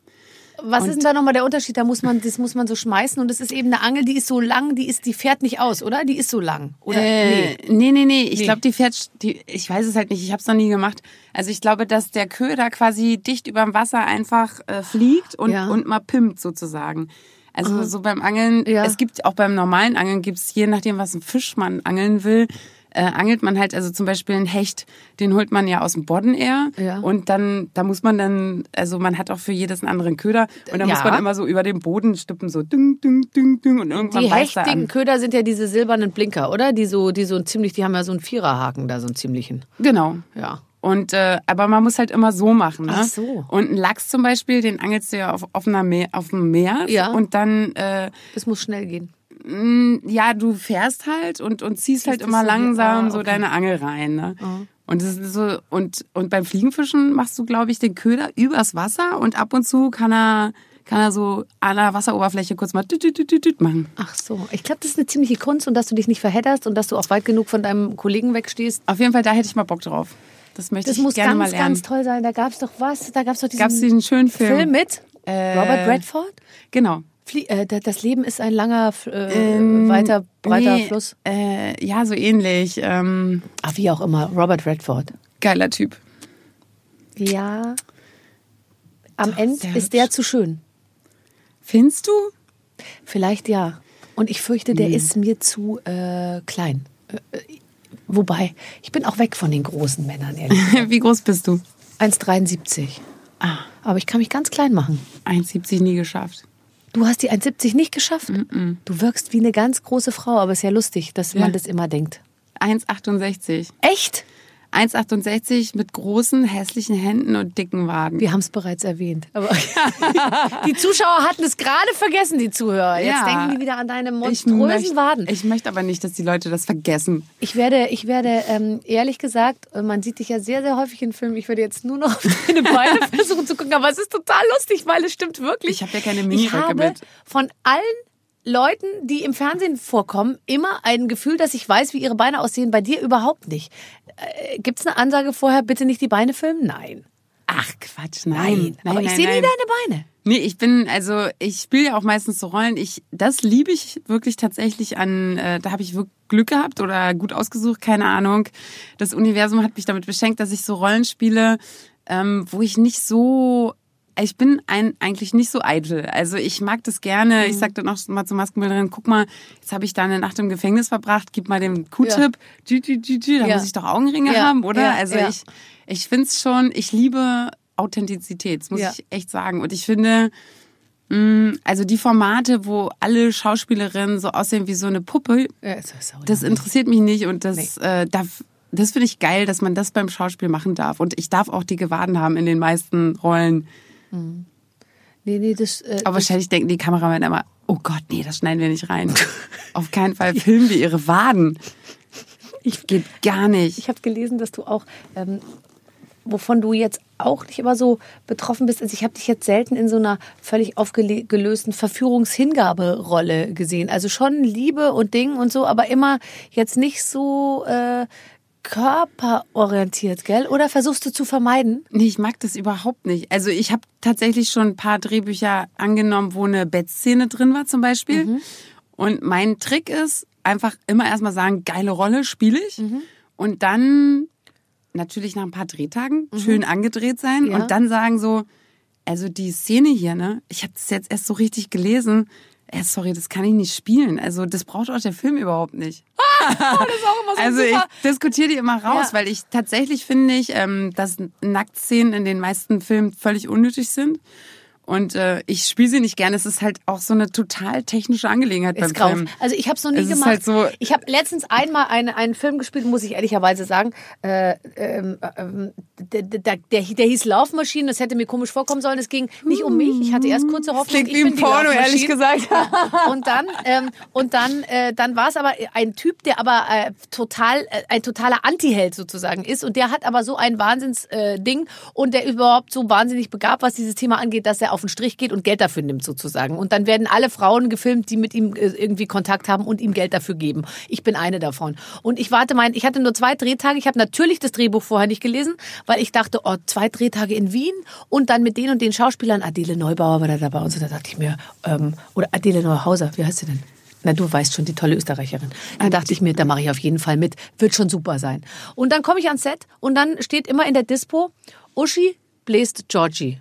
Was ist denn da nochmal der Unterschied? Da muss man, das muss man so schmeißen und das ist eben eine Angel, die ist so lang, die ist, die fährt nicht aus, oder? Die ist so lang. Oder? Äh, nee, nee, nee. Ich Nee. glaube, die fährt, die, ich weiß es halt nicht, ich habe es noch nie gemacht. Also ich glaube, dass der Köder quasi dicht über dem Wasser einfach äh, fliegt und, Ja. und mal pimmt sozusagen. Also so beim Angeln, Ja. es gibt auch beim normalen Angeln gibt's je nachdem, was ein Fisch man angeln will, äh, angelt man halt, also zum Beispiel einen Hecht, den holt man ja aus dem Bodden eher. Ja. Und dann, da muss man dann, also man hat auch für jedes einen anderen Köder. Und dann Ja. muss man immer so über den Boden stippen, so ding, ding, ding, ding. Und irgendwann Die hechtigen. Köder sind ja diese silbernen Blinker, oder? Die so, die so ein ziemlich, die haben ja so einen Viererhaken da, so einen ziemlichen. Genau. Ja. Und äh, aber man muss halt immer so machen. Ne? Ach so. Und einen Lachs zum Beispiel, den angelst du ja auf offener Meer, auf dem Meer. Ja. Und dann äh, Das muss schnell gehen. Ja, du fährst halt und, und ziehst halt das immer so langsam ah, so okay. deine Angel rein. Ne? Und das ist so und und beim Fliegenfischen machst du, glaube ich, den Köder übers Wasser und ab und zu kann er kann er so an der Wasseroberfläche kurz mal tüt, tüt, tüt machen. Ach so. Ich glaube, das ist eine ziemliche Kunst und dass du dich nicht verhedderst und dass du auch weit genug von deinem Kollegen wegstehst. Auf jeden Fall, da hätte ich mal Bock drauf. Das möchte Das ich muss gerne ganz, mal lernen. ganz toll sein. Da gab es doch was? Da gab es doch diesen, Gab's diesen schönen Film? Film mit Äh, Robert Redford? Genau. Äh, da- das Leben ist ein langer, äh, weiter, breiter Ähm, Nee, Fluss. Äh, ja, so ähnlich. Ähm, Ach, wie auch immer. Robert Redford. geiler Typ. Ja. Am Ende ist der zu schön. Findest du? Vielleicht ja. Und ich fürchte, Hm. der ist mir zu äh, klein. Äh, äh, wobei, ich bin auch weg von den großen Männern, ehrlich. Wie groß bist du? 1,73. Ah, Aber ich kann mich ganz klein machen. 1,70 nie geschafft. Du hast die 1,70 nicht geschafft? Du wirkst wie eine ganz große Frau, aber ist ja lustig, dass man Ja. das immer denkt. 1,68. Echt? 1,68 mit großen, hässlichen Händen und dicken Waden. Wir haben es bereits erwähnt. Aber die Zuschauer hatten es gerade vergessen, die Zuhörer. Jetzt Ja. denken die wieder an deine ich monströsen möchte, Waden. ich möchte aber nicht, dass die Leute das vergessen. Ich werde, ich werde ähm, ehrlich gesagt, man sieht dich ja sehr, sehr häufig in Filmen. Ich werde jetzt nur noch auf deine Beine versuchen zu gucken, aber es ist total lustig, weil es stimmt wirklich. Ich habe ja keine Ich habe mit. von allen Leuten, die im Fernsehen vorkommen, immer ein Gefühl, dass ich weiß, wie ihre Beine aussehen. Bei dir überhaupt nicht. Äh, Gibt es eine Ansage vorher, bitte nicht die Beine filmen? Nein. Ach Quatsch, nein. nein aber ich nein, sehe nie nein. deine Beine. Nee, ich bin, also ich spiele ja auch meistens so Rollen. Ich, das liebe ich wirklich tatsächlich an, äh, da habe ich wirklich Glück gehabt oder gut ausgesucht, keine Ahnung. Das Universum hat mich damit beschenkt, dass ich so Rollen spiele, ähm, wo ich nicht so, ich bin ein, eigentlich nicht so eitel. Also ich mag das gerne. Ich sag dann auch mal zur Maskenbildnerin, guck mal, jetzt habe ich da eine Nacht im Gefängnis verbracht, gib mal den Q-Tip, tü, da Ja. muss ich doch Augenringe Ja, haben, oder? ja, also ja. ich, ich find's schon, ich liebe Authentizität, das muss Ja. ich echt sagen. Und ich finde, mh, also die Formate, wo alle Schauspielerinnen so aussehen wie so eine Puppe, Ja, das das interessiert mich nicht und das, äh, darf, das finde ich geil, dass man das beim Schauspiel machen darf. Und ich darf auch dicke Waden haben in den meisten Rollen. Nee, nee, das. Äh, Aber wahrscheinlich denken die Kameramänner immer, oh Gott, nee, das schneiden wir nicht rein. Auf keinen Fall filmen wir ihre Waden. Ich geht gar nicht. Ich habe gelesen, dass du auch, ähm, wovon du jetzt auch nicht immer so betroffen bist. Also ich habe dich jetzt selten in so einer völlig aufgelösten Verführungshingaberolle gesehen. Also schon Liebe und Ding und so, aber immer jetzt nicht so äh, körperorientiert, gell? Oder versuchst du zu vermeiden? Nee, ich mag das überhaupt nicht. Also ich habe tatsächlich schon ein paar Drehbücher angenommen, wo eine Bettszene drin war zum Beispiel. Und mein Trick ist einfach immer erstmal sagen, geile Rolle spiele ich. Und dann natürlich nach ein paar Drehtagen schön angedreht sein Ja. und dann sagen so, also die Szene hier, ne, ich habe das jetzt erst so richtig gelesen. Äh, sorry, das kann ich nicht spielen. Also das braucht auch der Film überhaupt nicht. also ich diskutiere die immer raus, Ja. weil ich tatsächlich finde ich, ähm, dass Nacktszenen in den meisten Filmen völlig unnötig sind. Und äh, ich spiele sie nicht gerne. Es ist halt auch so eine total technische Angelegenheit beim Ist grau. Film. Also ich habe es noch nie Es gemacht. halt so- ich habe letztens einmal eine, einen Film gespielt, muss ich ehrlicherweise sagen. Äh, ähm, ähm, der, der, der, der hieß Laufmaschine. Das hätte mir komisch vorkommen sollen. Es ging nicht um mich. Ich hatte erst kurze Hoffnung. Klingt ich wie ein Porno, ehrlich gesagt. Und dann, ähm, und dann, äh, dann war es aber ein Typ, der aber äh, total, äh, ein totaler Anti-Held sozusagen ist. Und der hat aber so ein Wahnsinns-Ding äh, und der überhaupt so wahnsinnig begabt, was dieses Thema angeht, dass er auf den Strich geht und Geld dafür nimmt sozusagen. Und dann werden alle Frauen gefilmt, die mit ihm äh, irgendwie Kontakt haben und ihm Geld dafür geben. Ich bin eine davon. Und ich warte mein, ich hatte nur zwei Drehtage. Ich habe natürlich das Drehbuch vorher nicht gelesen, weil ich dachte, oh, zwei Drehtage in Wien und dann mit den und den Schauspielern. Adele Neubauer war da dabei und so. Da dachte ich mir, ähm, oder Adele Neuhauser, wie heißt sie denn? Na, du weißt schon, die tolle Österreicherin. Da dachte ich mir, da mache ich auf jeden Fall mit. Wird schon super sein. Und dann komme ich ans Set und dann steht immer in der Dispo, Uschi bläst Georgie.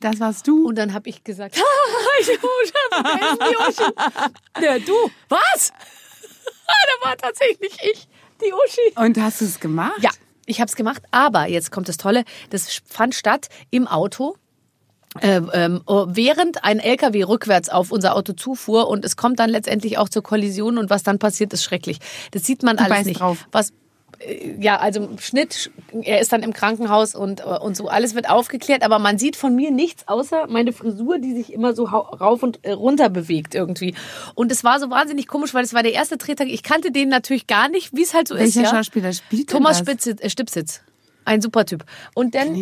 Das warst du. Und dann habe ich gesagt, Ich, ist die Uschi? Ja, du. Was? Da war tatsächlich ich, die Uschi. Und hast du es gemacht? Ja, ich habe es gemacht, aber jetzt kommt das Tolle, das fand statt im Auto. äh, oh, während ein LKW rückwärts auf unser Auto zufuhr und es kommt dann letztendlich auch zur Kollision und was dann passiert, ist schrecklich. Das sieht man alles beißt nicht. drauf. Was äh, ja, also Schnitt, er ist dann im Krankenhaus und, äh, und so, alles wird aufgeklärt, aber man sieht von mir nichts außer meine Frisur, die sich immer so rauf und äh, runter bewegt irgendwie. Und es war so wahnsinnig komisch, weil es war der erste Drehtag. Ich kannte den natürlich gar nicht, wie es halt so Welcher ist. Ja? Schauspieler spielt Thomas das? Spitz, äh, Stipsitz. Ein super Typ. Und dann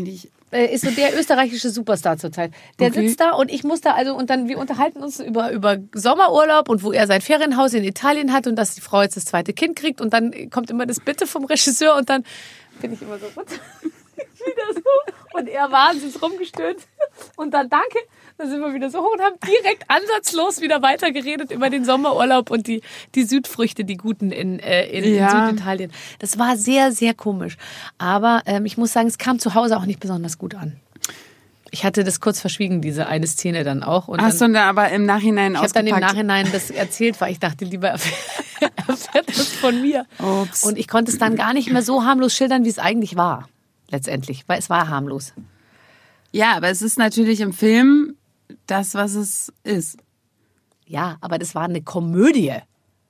Äh, ist so der österreichische Superstar zurzeit. Der Okay. sitzt da und ich muss da also und dann wir unterhalten uns über über Sommerurlaub und wo er sein Ferienhaus in Italien hat und dass die Frau jetzt das zweite Kind kriegt und dann kommt immer das Bitte vom Regisseur und dann bin ich immer so gut. wieder so und er wahnsinnig rumgestöhnt und dann danke dann sind wir wieder so hoch und haben direkt ansatzlos wieder weitergeredet über den Sommerurlaub und die, die Südfrüchte, die guten in, äh, in, Ja. in Süditalien. Das war sehr, sehr komisch. Aber ähm, ich muss sagen, es kam zu Hause auch nicht besonders gut an. Ich hatte das kurz verschwiegen, diese eine Szene dann auch. Und Ach dann, so, dann aber im Nachhinein ich habe dann im. Nachhinein das erzählt, weil ich dachte, lieber erfährt erfährt das von mir. Ups. Und ich konnte es dann gar nicht mehr so harmlos schildern, wie es eigentlich war. Letztendlich, weil es war harmlos. Ja, aber es ist natürlich im Film das, was es ist. Ja, aber das war eine Komödie.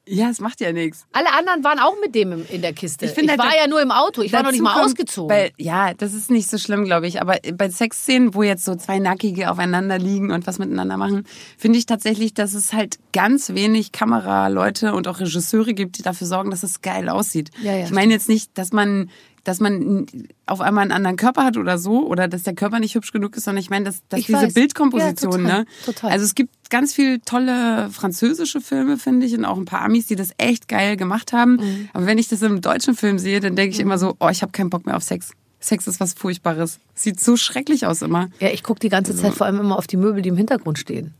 Ja, es macht ja nichts. Alle anderen waren auch mit dem in der Kiste. Ich, finde halt, war ja nur im Auto. Ich war noch nicht mal kommt ausgezogen. Bei, ja, das ist nicht so schlimm, glaube ich. Aber bei Sexszenen, wo jetzt so zwei Nackige aufeinander liegen und was miteinander machen, finde ich tatsächlich, dass es halt ganz wenig Kameraleute und auch Regisseure gibt, die dafür sorgen, dass es geil aussieht. Ja, ja, ich meine jetzt nicht, dass man dass man auf einmal einen anderen Körper hat oder so, oder dass der Körper nicht hübsch genug ist, sondern ich meine, dass, dass Ich diese weiß. Bildkomposition, Ja, total, ne? total. Also es gibt ganz viel tolle französische Filme, finde ich, und auch ein paar Amis, die das echt geil gemacht haben. Mhm. Aber wenn ich das im deutschen Film sehe, dann denke ich immer so, oh, ich habe keinen Bock mehr auf Sex. Sex ist was Furchtbares. Sieht so schrecklich aus immer. ja, ich gucke die ganze Zeit vor allem immer auf die Möbel, die im Hintergrund stehen.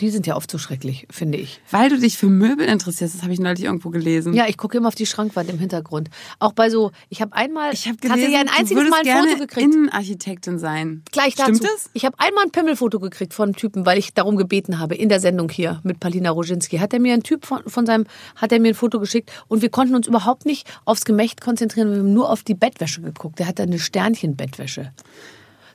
Die sind ja oft so schrecklich, finde ich. Weil du dich für Möbel interessierst, das habe ich neulich irgendwo gelesen. Ja, ich gucke immer auf die Schrankwand im Hintergrund. Auch bei so, ich habe einmal Ich habe gelesen, ein einziges Mal ein gerne Foto gekriegt. Innenarchitektin sein. Gleich Stimmt dazu. das? Ich habe einmal ein Pimmelfoto gekriegt von einem Typen, weil ich darum gebeten habe in der Sendung hier mit Palina Roginski. Hat er mir ein Typ von, von seinem, hat er mir ein Foto geschickt und wir konnten uns überhaupt nicht aufs Gemächt konzentrieren. Wir haben nur auf die Bettwäsche geguckt. Der hatte eine Sternchen-Bettwäsche.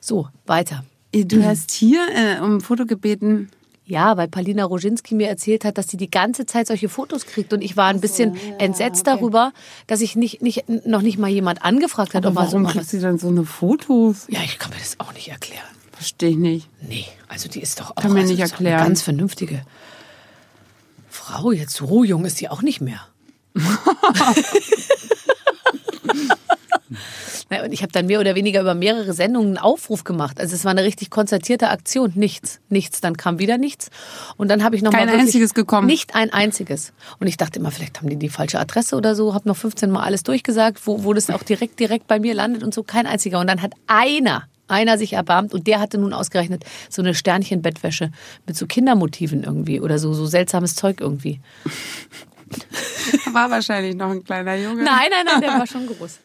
So, weiter. Du hast hier äh, um ein Foto gebeten. Ja, weil Palina Roginski mir erzählt hat, dass sie die ganze Zeit solche Fotos kriegt und ich war ein bisschen entsetzt darüber, dass ich nicht, nicht, noch nicht mal jemand angefragt hat, ob Aber er so warum kriegt sie dann so eine Fotos? Ja, ich kann mir das auch nicht erklären. Verstehe ich nicht. Nee, also die ist doch auch Kann mir also nicht doch eine erklären. ganz vernünftige Frau. Jetzt so jung ist sie auch nicht mehr. Na, und ich habe dann mehr oder weniger über mehrere Sendungen einen Aufruf gemacht. Also es war eine richtig konzertierte Aktion. Nichts, nichts. Dann kam wieder nichts. Und dann habe ich noch Kein mal einziges gekommen. Nicht ein einziges. Und ich dachte immer, vielleicht haben die die falsche Adresse oder so. Habe noch 15 Mal alles durchgesagt, wo, wo das auch direkt direkt bei mir landet und so. Kein einziger. Und dann hat einer einer sich erbarmt und der hatte nun ausgerechnet so eine Sternchen-Bettwäsche mit so Kindermotiven irgendwie oder so, so seltsames Zeug irgendwie. War wahrscheinlich noch ein kleiner Junge. Nein, nein, nein, der war schon groß.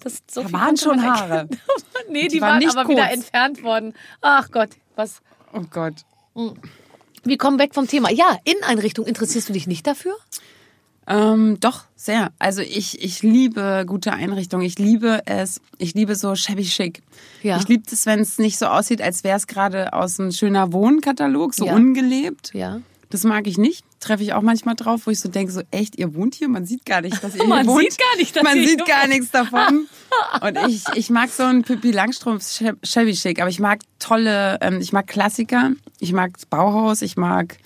Das, so Da waren schon. Haare. nee, die, Die waren waren, nicht aber wieder kurz. entfernt worden. Ach Gott, was. Oh Gott. Wir kommen weg vom Thema. Ja, Inneneinrichtung, interessierst du dich nicht dafür? Ähm, doch, sehr. Also ich, ich liebe gute Einrichtungen. Ich liebe es. Ich liebe so shabby chic. Ja. Ich liebe es, wenn es nicht so aussieht, als wäre es gerade aus einem schöner Wohnkatalog, so Ja. ungelebt. Ja. Das mag ich nicht. Treffe ich auch manchmal drauf, wo ich so denke, so echt, ihr wohnt hier? Man sieht gar nicht, dass ihr Man hier wohnt. sieht gar nicht, dass Man sieht gar wohnt. nichts davon. Und ich, ich mag so ein Pippi Langstrumpf Chevy Chic, aber ich mag tolle, ähm, ich mag Klassiker, ich mag Bauhaus, ich mag,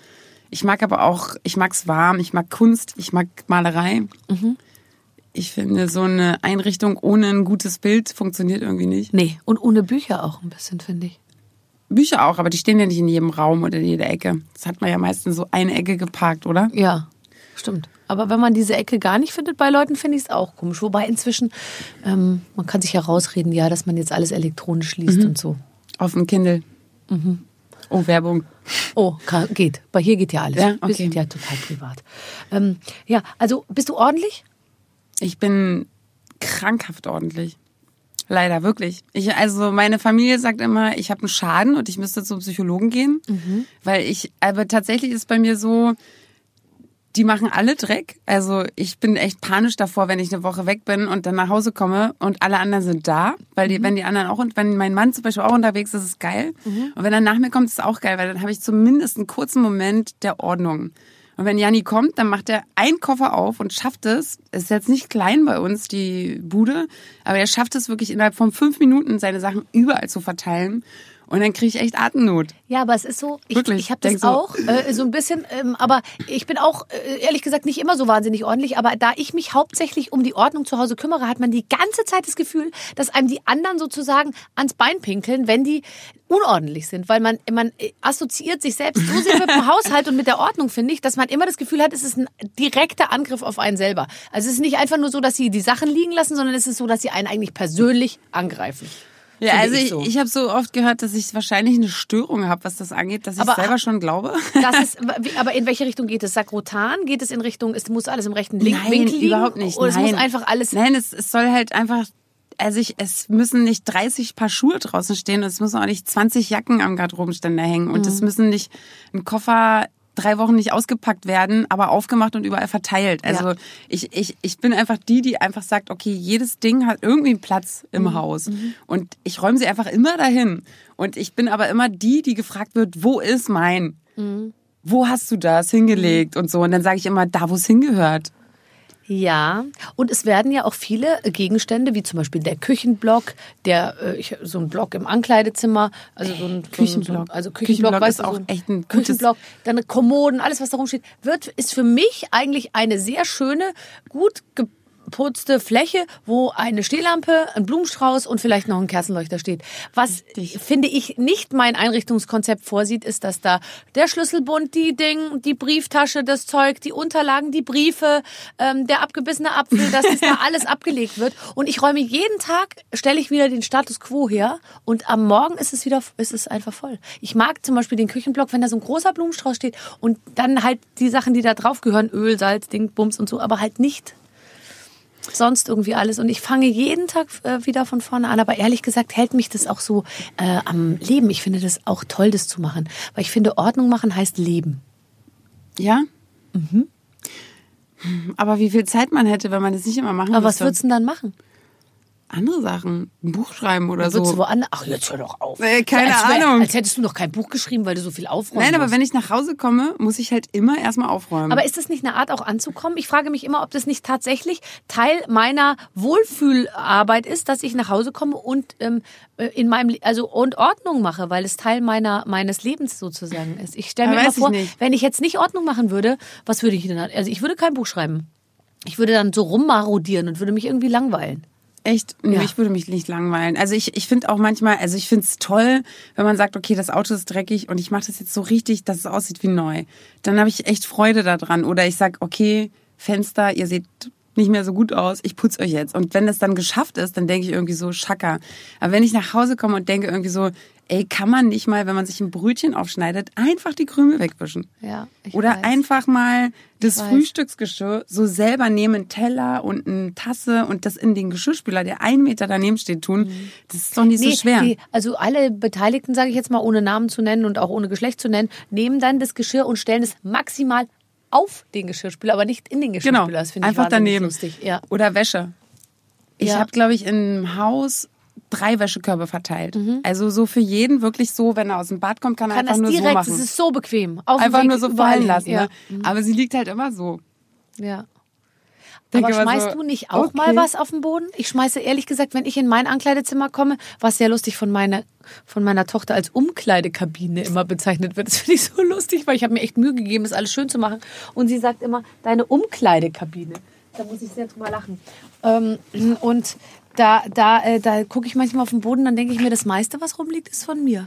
ich mag aber auch, ich mag's warm, ich mag Kunst, ich mag Malerei. Mhm. Ich finde, so eine Einrichtung ohne ein gutes Bild funktioniert irgendwie nicht. Nee, und ohne Bücher auch ein bisschen, finde ich. Bücher auch, aber die stehen ja nicht in jedem Raum oder in jeder Ecke. Das hat man ja meistens so eine Ecke geparkt, oder? Ja, stimmt. Aber wenn man diese Ecke gar nicht findet bei Leuten, finde ich es auch komisch. Wobei inzwischen, ähm, man kann sich herausreden, ja, dass man jetzt alles elektronisch liest Mhm. und so. Auf dem Kindle. Mhm. Oh, Werbung. Oh, geht. Bei hier geht ja alles. Ja, Wir okay. sind ja total privat. Ähm, ja, also bist du ordentlich? Ich bin krankhaft ordentlich. Leider, wirklich. Ich, also meine Familie sagt immer, ich habe einen Schaden und ich müsste zum Psychologen gehen. Weil ich, aber tatsächlich ist bei mir so, die machen alle Dreck. Also ich bin echt panisch davor, wenn ich eine Woche weg bin und dann nach Hause komme und alle anderen sind da. Weil die, wenn die anderen auch, und wenn mein Mann zum Beispiel auch unterwegs ist, ist es geil. Und wenn er nach mir kommt, ist es auch geil, weil dann habe ich zumindest einen kurzen Moment der Ordnung. Und wenn Janni kommt, dann macht er einen Koffer auf und schafft es. Es ist jetzt nicht klein bei uns, die Bude, aber er schafft es wirklich innerhalb von fünf Minuten, seine Sachen überall zu verteilen. Und dann kriege ich echt Atemnot. Ja, aber es ist so, ich, Wirklich, ich habe das so. auch äh, so ein bisschen, ähm, aber ich bin auch äh, ehrlich gesagt nicht immer so wahnsinnig ordentlich, aber da ich mich hauptsächlich um die Ordnung zu Hause kümmere, hat man die ganze Zeit das Gefühl, dass einem die anderen sozusagen ans Bein pinkeln, wenn die unordentlich sind, weil man man äh, assoziiert sich selbst so sehr mit dem Haushalt und mit der Ordnung, finde ich, dass man immer das Gefühl hat, es ist ein direkter Angriff auf einen selber. Also es ist nicht einfach nur so, dass sie die Sachen liegen lassen, sondern es ist so, dass sie einen eigentlich persönlich angreifen. Ja, also ich ich, so. ich habe so oft gehört, dass ich wahrscheinlich eine Störung habe, was das angeht, dass ich Aber- selber schon glaube. Das ist, aber in welche Richtung geht es? Sakrotan? Geht es in Richtung, es muss alles im rechten Link Nein, Winkel liegen? überhaupt nicht. Oder es Nein. muss einfach alles. Nein, es, es soll halt einfach, also ich, es müssen nicht 30 Paar Schuhe draußen stehen und es müssen auch nicht 20 Jacken am Garderobenständer hängen und Mhm. es müssen nicht ein Koffer drei Wochen nicht ausgepackt werden, aber aufgemacht und überall verteilt. Also Ja. ich, ich, ich bin einfach die, die einfach sagt, okay, jedes Ding hat irgendwie einen Platz im Mhm. Haus und ich räume sie einfach immer dahin. Und ich bin aber immer die, die gefragt wird, wo ist mein? Mhm. Wo hast du das hingelegt und so? Und dann sage ich immer, da wo es hingehört. Ja, und es werden ja auch viele Gegenstände, wie zum Beispiel der Küchenblock, der äh, ich, so ein Block im Ankleidezimmer, also so ein Küchenblock. so ein, also Küchenblock Küchenblock, weißt ist du, auch so echt ein Küchenblock, dann Kommoden, alles was da rumsteht, wird ist für mich eigentlich eine sehr schöne, gut geputzte Fläche, wo eine Stehlampe, ein Blumenstrauß und vielleicht noch ein Kerzenleuchter steht. Was finde ich nicht mein Einrichtungskonzept vorsieht, ist, dass da der Schlüsselbund, die Ding, die Brieftasche, das Zeug, die Unterlagen, die Briefe, ähm, der abgebissene Apfel, dass das da alles abgelegt wird. Und ich räume jeden Tag, stelle ich wieder den Status quo her und am Morgen ist es wieder, ist es einfach voll. Ich mag zum Beispiel den Küchenblock, wenn da so ein großer Blumenstrauß steht und dann halt die Sachen, die da drauf gehören, Öl, Salz, Ding, Bums und so, aber halt nicht sonst irgendwie alles. Und ich fange jeden Tag äh, wieder von vorne an. Aber ehrlich gesagt hält mich das auch so äh, am Leben. Ich finde das auch toll, das zu machen. Weil ich finde, Ordnung machen heißt Leben. Ja? Aber wie viel Zeit man hätte, wenn man das nicht immer machen Aber was müsste. würdest du denn dann machen? Andere Sachen. Ein Buch schreiben oder Würdest du so. woanders? Ach, jetzt hör doch auf. Äh, keine als wär- Ahnung. Als hättest du noch kein Buch geschrieben, weil du so viel aufräumen Nein, aber musst. wenn ich nach Hause komme, muss ich halt immer erstmal aufräumen. Aber ist das nicht eine Art, auch anzukommen? Ich frage mich immer, ob das nicht tatsächlich Teil meiner Wohlfühlarbeit ist, dass ich nach Hause komme und ähm, äh, in meinem also und Ordnung mache, weil es Teil meiner meines Lebens sozusagen ist. Ich stelle mir immer vor, wenn ich jetzt nicht Ordnung machen würde, was würde ich denn? Also ich würde kein Buch schreiben. Ich würde dann so rummarodieren und würde mich irgendwie langweilen. Echt? Nee, Ja. Ich würde mich nicht langweilen. Also ich, ich finde auch manchmal, also ich finde es toll, wenn man sagt, okay, das Auto ist dreckig und ich mache das jetzt so richtig, dass es aussieht wie neu. Dann habe ich echt Freude daran. Oder ich sag, okay, Fenster, ihr seht nicht mehr so gut aus, ich putze euch jetzt. Und wenn das dann geschafft ist, dann denke ich irgendwie so, schacker. Aber wenn ich nach Hause komme und denke irgendwie so, ey, kann man nicht mal, wenn man sich ein Brötchen aufschneidet, einfach die Krümel wegwischen? Ja, Oder weiß. einfach mal das. Frühstücksgeschirr so selber nehmen, einen Teller und eine Tasse und das in den Geschirrspüler, der einen Meter daneben steht, tun. Das ist doch nicht so schwer. die, also alle Beteiligten, sage ich jetzt mal, ohne Namen zu nennen und auch ohne Geschlecht zu nennen, nehmen dann das Geschirr und stellen es maximal auf den Geschirrspüler, aber nicht in den Genau, Geschirrspüler. Das finde ich einfach daneben. lustig. Ja. Oder Wäsche. Ich Ja. habe, glaube ich, im Haus drei Wäschekörbe verteilt. Also so für jeden wirklich so, wenn er aus dem Bad kommt, kann er Mhm. Kann einfach das nur so direkt, machen. es ist so bequem. Einfach nur so fallen lassen. Ja. Ne? Aber sie liegt halt immer so. ja. Denke Aber schmeißt so, du nicht auch mal okay. was auf den Boden? Ich schmeiße ehrlich gesagt, wenn ich in mein Ankleidezimmer komme, was sehr lustig von meiner, von meiner Tochter als Umkleidekabine immer bezeichnet wird. Das finde ich so lustig, weil ich habe mir echt Mühe gegeben, das alles schön zu machen. Und sie sagt immer, deine Umkleidekabine. Da muss ich sehr drüber lachen. Ähm, und da, da, äh, da gucke ich manchmal auf den Boden, dann denke ich mir, das meiste, was rumliegt, ist von mir.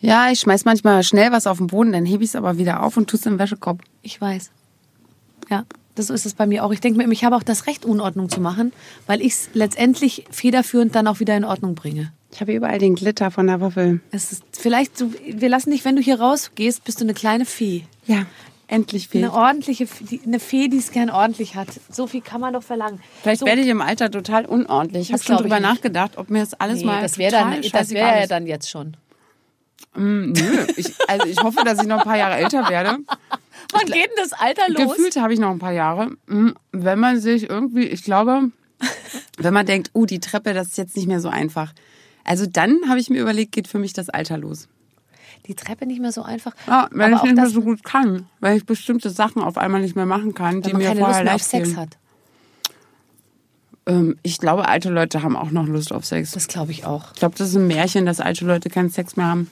Ja, ich schmeiß manchmal schnell was auf den Boden, dann hebe ich es aber wieder auf und tue es im Wäschekorb. Ich weiß. Ja, das so ist es bei mir auch. Ich denke mir, ich habe auch das Recht, Unordnung zu machen, weil ich es letztendlich federführend dann auch wieder in Ordnung bringe. Ich habe überall den Glitter von der Waffel. Es ist vielleicht so, wir lassen dich, wenn du hier rausgehst, bist du eine kleine Fee. Ja. Endlich Fee. Eine ordentliche, eine Fee, die es gern ordentlich hat. So viel kann man doch verlangen. Vielleicht so, werde ich im Alter total unordentlich. Ich habe schon drüber nachgedacht, ob mir das alles nee, mal das wäre dann, das wäre ja dann jetzt schon. Mm, Nö, ich, also ich hoffe, dass ich noch ein paar Jahre älter werde. Wann geht denn das Alter los? Gefühlt habe ich noch ein paar Jahre. Mm, Wenn man sich irgendwie, ich glaube, wenn man denkt, oh, die Treppe, das ist jetzt nicht mehr so einfach. Also dann habe ich mir überlegt, geht für mich das Alter los. Die Treppe nicht mehr so einfach. Ja, wenn Aber ich nicht mehr so gut kann, weil ich bestimmte Sachen auf einmal nicht mehr machen kann, die mir keine Lust vorher mehr auf Sex hat. Ähm, ich glaube, alte Leute haben auch noch Lust auf Sex. Das glaube ich auch. Ich glaube, das ist ein Märchen, dass alte Leute keinen Sex mehr haben.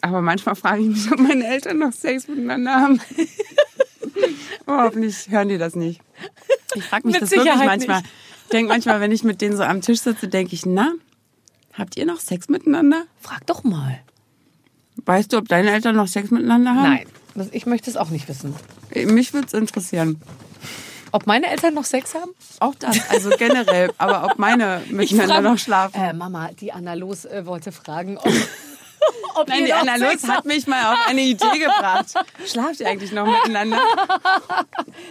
Aber manchmal frage ich mich, ob meine Eltern noch Sex miteinander haben. oh, hoffentlich hören die das nicht. Ich frage mich Mit das wirklich Sicherheit manchmal. nicht. Ich denke manchmal, wenn ich mit denen so am Tisch sitze, denke ich, na, habt ihr noch Sex miteinander? Frag doch mal. Weißt du, ob deine Eltern noch Sex miteinander haben? Nein, das, ich möchte es auch nicht wissen. Mich würde es interessieren. Ob meine Eltern noch Sex haben? Auch das, also generell. aber ob meine miteinander frag- noch schlafen. Äh, Mama, die Anna Los äh, wollte fragen, ob, ob Nein, die Anna Lutz hat mich mal auf eine Idee gebracht. Schlaft ihr eigentlich noch miteinander?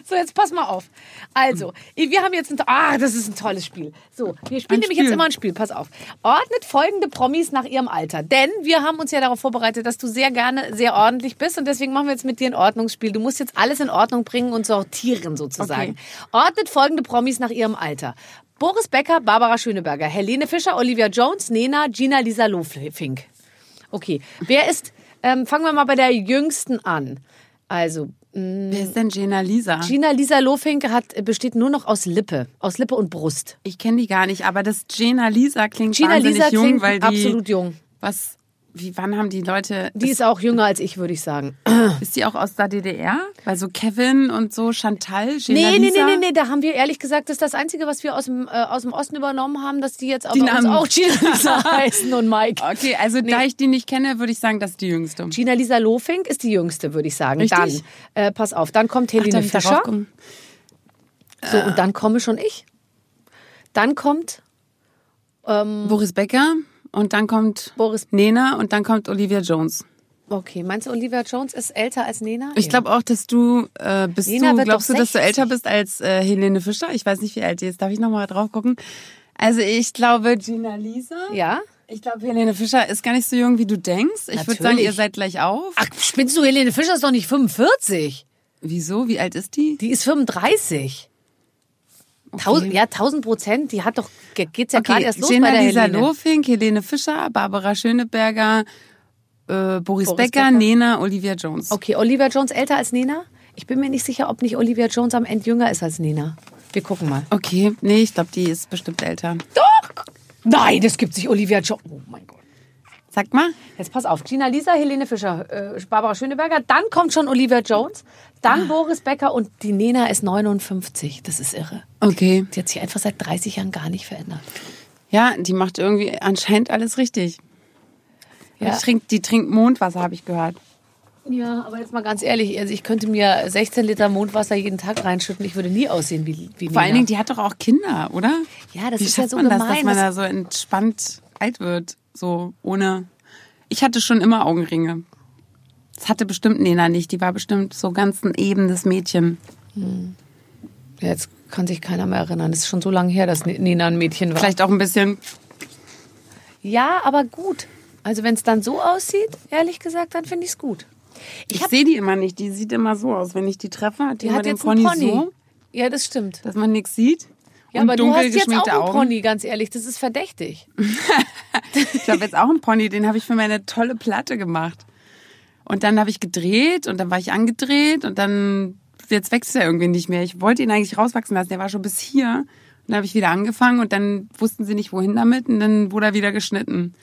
So, jetzt pass mal auf. Also, wir haben jetzt ein, ah, das ist ein tolles Spiel. So, wir spielen Ein nämlich Spiel. jetzt immer ein Spiel. Pass auf. Ordnet folgende Promis nach ihrem Alter. Denn wir haben uns ja darauf vorbereitet, dass du sehr gerne sehr ordentlich bist und deswegen machen wir jetzt mit dir ein Ordnungsspiel. Du musst jetzt alles in Ordnung bringen und sortieren sozusagen. Okay. Ordnet folgende Promis nach ihrem Alter. Boris Becker, Barbara Schöneberger, Helene Fischer, Olivia Jones, Nena, Gina Lisa Lofink. Okay, wer ist, ähm, fangen wir mal bei der Jüngsten an. Also, Wer ist denn Gina Lisa? Gina Lisa Lofink hat, besteht nur noch aus Lippe, aus Lippe und Brust. Ich kenne die gar nicht, aber das Gina Lisa klingt Gina wahnsinnig Lisa jung, klingt weil die absolut jung. was wie wann haben die Leute Die ist auch jünger als ich, würde ich sagen. ist die auch aus der DDR? Weil so Kevin und so Chantal, Gina Nee, nee, nee, nee, nee, da haben wir ehrlich gesagt, das ist das Einzige, was wir aus dem, äh, aus dem Osten übernommen haben, dass die jetzt auch Die uns auch Gina Lisa heißen und Mike. Okay, also da ich die nicht kenne, würde ich sagen, das ist die jüngste. Gina Lisa Lofink ist die jüngste, würde ich sagen. Richtig? Dann, äh, pass auf, dann kommt Helene ich Fischer. So, und dann komme schon ich. Dann kommt Boris Becker und dann kommt Boris. Nena und dann kommt Olivia Jones. Okay, meinst du, Olivia Jones ist älter als Nena? Ich glaube auch, dass du äh, bist Nena du glaubst du, dass du 60. älter bist als äh, Helene Fischer? Ich weiß nicht, wie alt die ist. Darf ich noch mal drauf gucken? Also ich glaube Gina Lisa. Ja? Ich glaube, Helene Fischer ist gar nicht so jung, wie du denkst. Ich würde sagen, ihr seid gleich auf. Ach, spinnst du, Helene Fischer ist doch nicht 45. Wieso? Wie alt ist die? Die ist 35. Tausend, ja, 1000 Prozent. Die hat doch, ge- geht's ja gerade erst los Gina bei der Lisa Helene. Lofink, Helene Fischer, Barbara Schöneberger, äh, Boris, Boris Becker, Becker. Nena, Olivia Jones. Okay, Olivia Jones älter als Nena? Ich bin mir nicht sicher, ob nicht Olivia Jones am Ende jünger ist als Nena. Wir gucken mal. Okay, nee, ich glaube, die ist bestimmt älter. Doch! Nein, das gibt sich Olivia Jones. Oh mein Gott. Sag mal. Jetzt pass auf. Gina Lisa, Helene Fischer, äh, Barbara Schöneberger. Dann kommt schon Olivia Jones. Dann Boris Becker und die Nena ist 59. Das ist irre. Okay. Die hat sich einfach seit 30 Jahren gar nicht verändert. Ja, die macht irgendwie anscheinend alles richtig. Ja. Die, trinkt, die trinkt Mondwasser, habe ich gehört. Ja, aber jetzt mal ganz ehrlich, also ich könnte mir 16 Liter Mondwasser jeden Tag reinschütten. Ich würde nie aussehen wie, wie Vor allen Nina. Dingen, die hat doch auch Kinder, oder? Ja, das Wie ist ja so man das, gemein, dass man das- da so entspannt alt wird, so ohne. Ich hatte schon immer Augenringe. Das hatte bestimmt Nena nicht. Die war bestimmt so ganz ein ebenes Mädchen. Ja, jetzt kann sich keiner mehr erinnern. Das ist schon so lange her, dass Nina ein Mädchen war. Vielleicht auch ein bisschen. Ja, aber gut. Also wenn es dann so aussieht, ehrlich gesagt, dann finde ich es gut. Ich, sehe die immer nicht. Die sieht immer so aus. Wenn ich die treffe, hat die, Die hat jetzt Pony, Pony. so, Ja, das stimmt. dass man nichts sieht. Ja, und aber du dunkel hast jetzt auch einen Augen. Pony, ganz ehrlich. Das ist verdächtig. Ich habe jetzt auch einen Pony, den habe ich für meine tolle Platte gemacht. Und dann habe ich gedreht und dann war ich angedreht und dann, jetzt wächst er irgendwie nicht mehr. Ich wollte ihn eigentlich rauswachsen lassen, der war schon bis hier. Und dann habe ich wieder angefangen und dann wussten sie nicht, wohin damit und dann wurde er wieder geschnitten.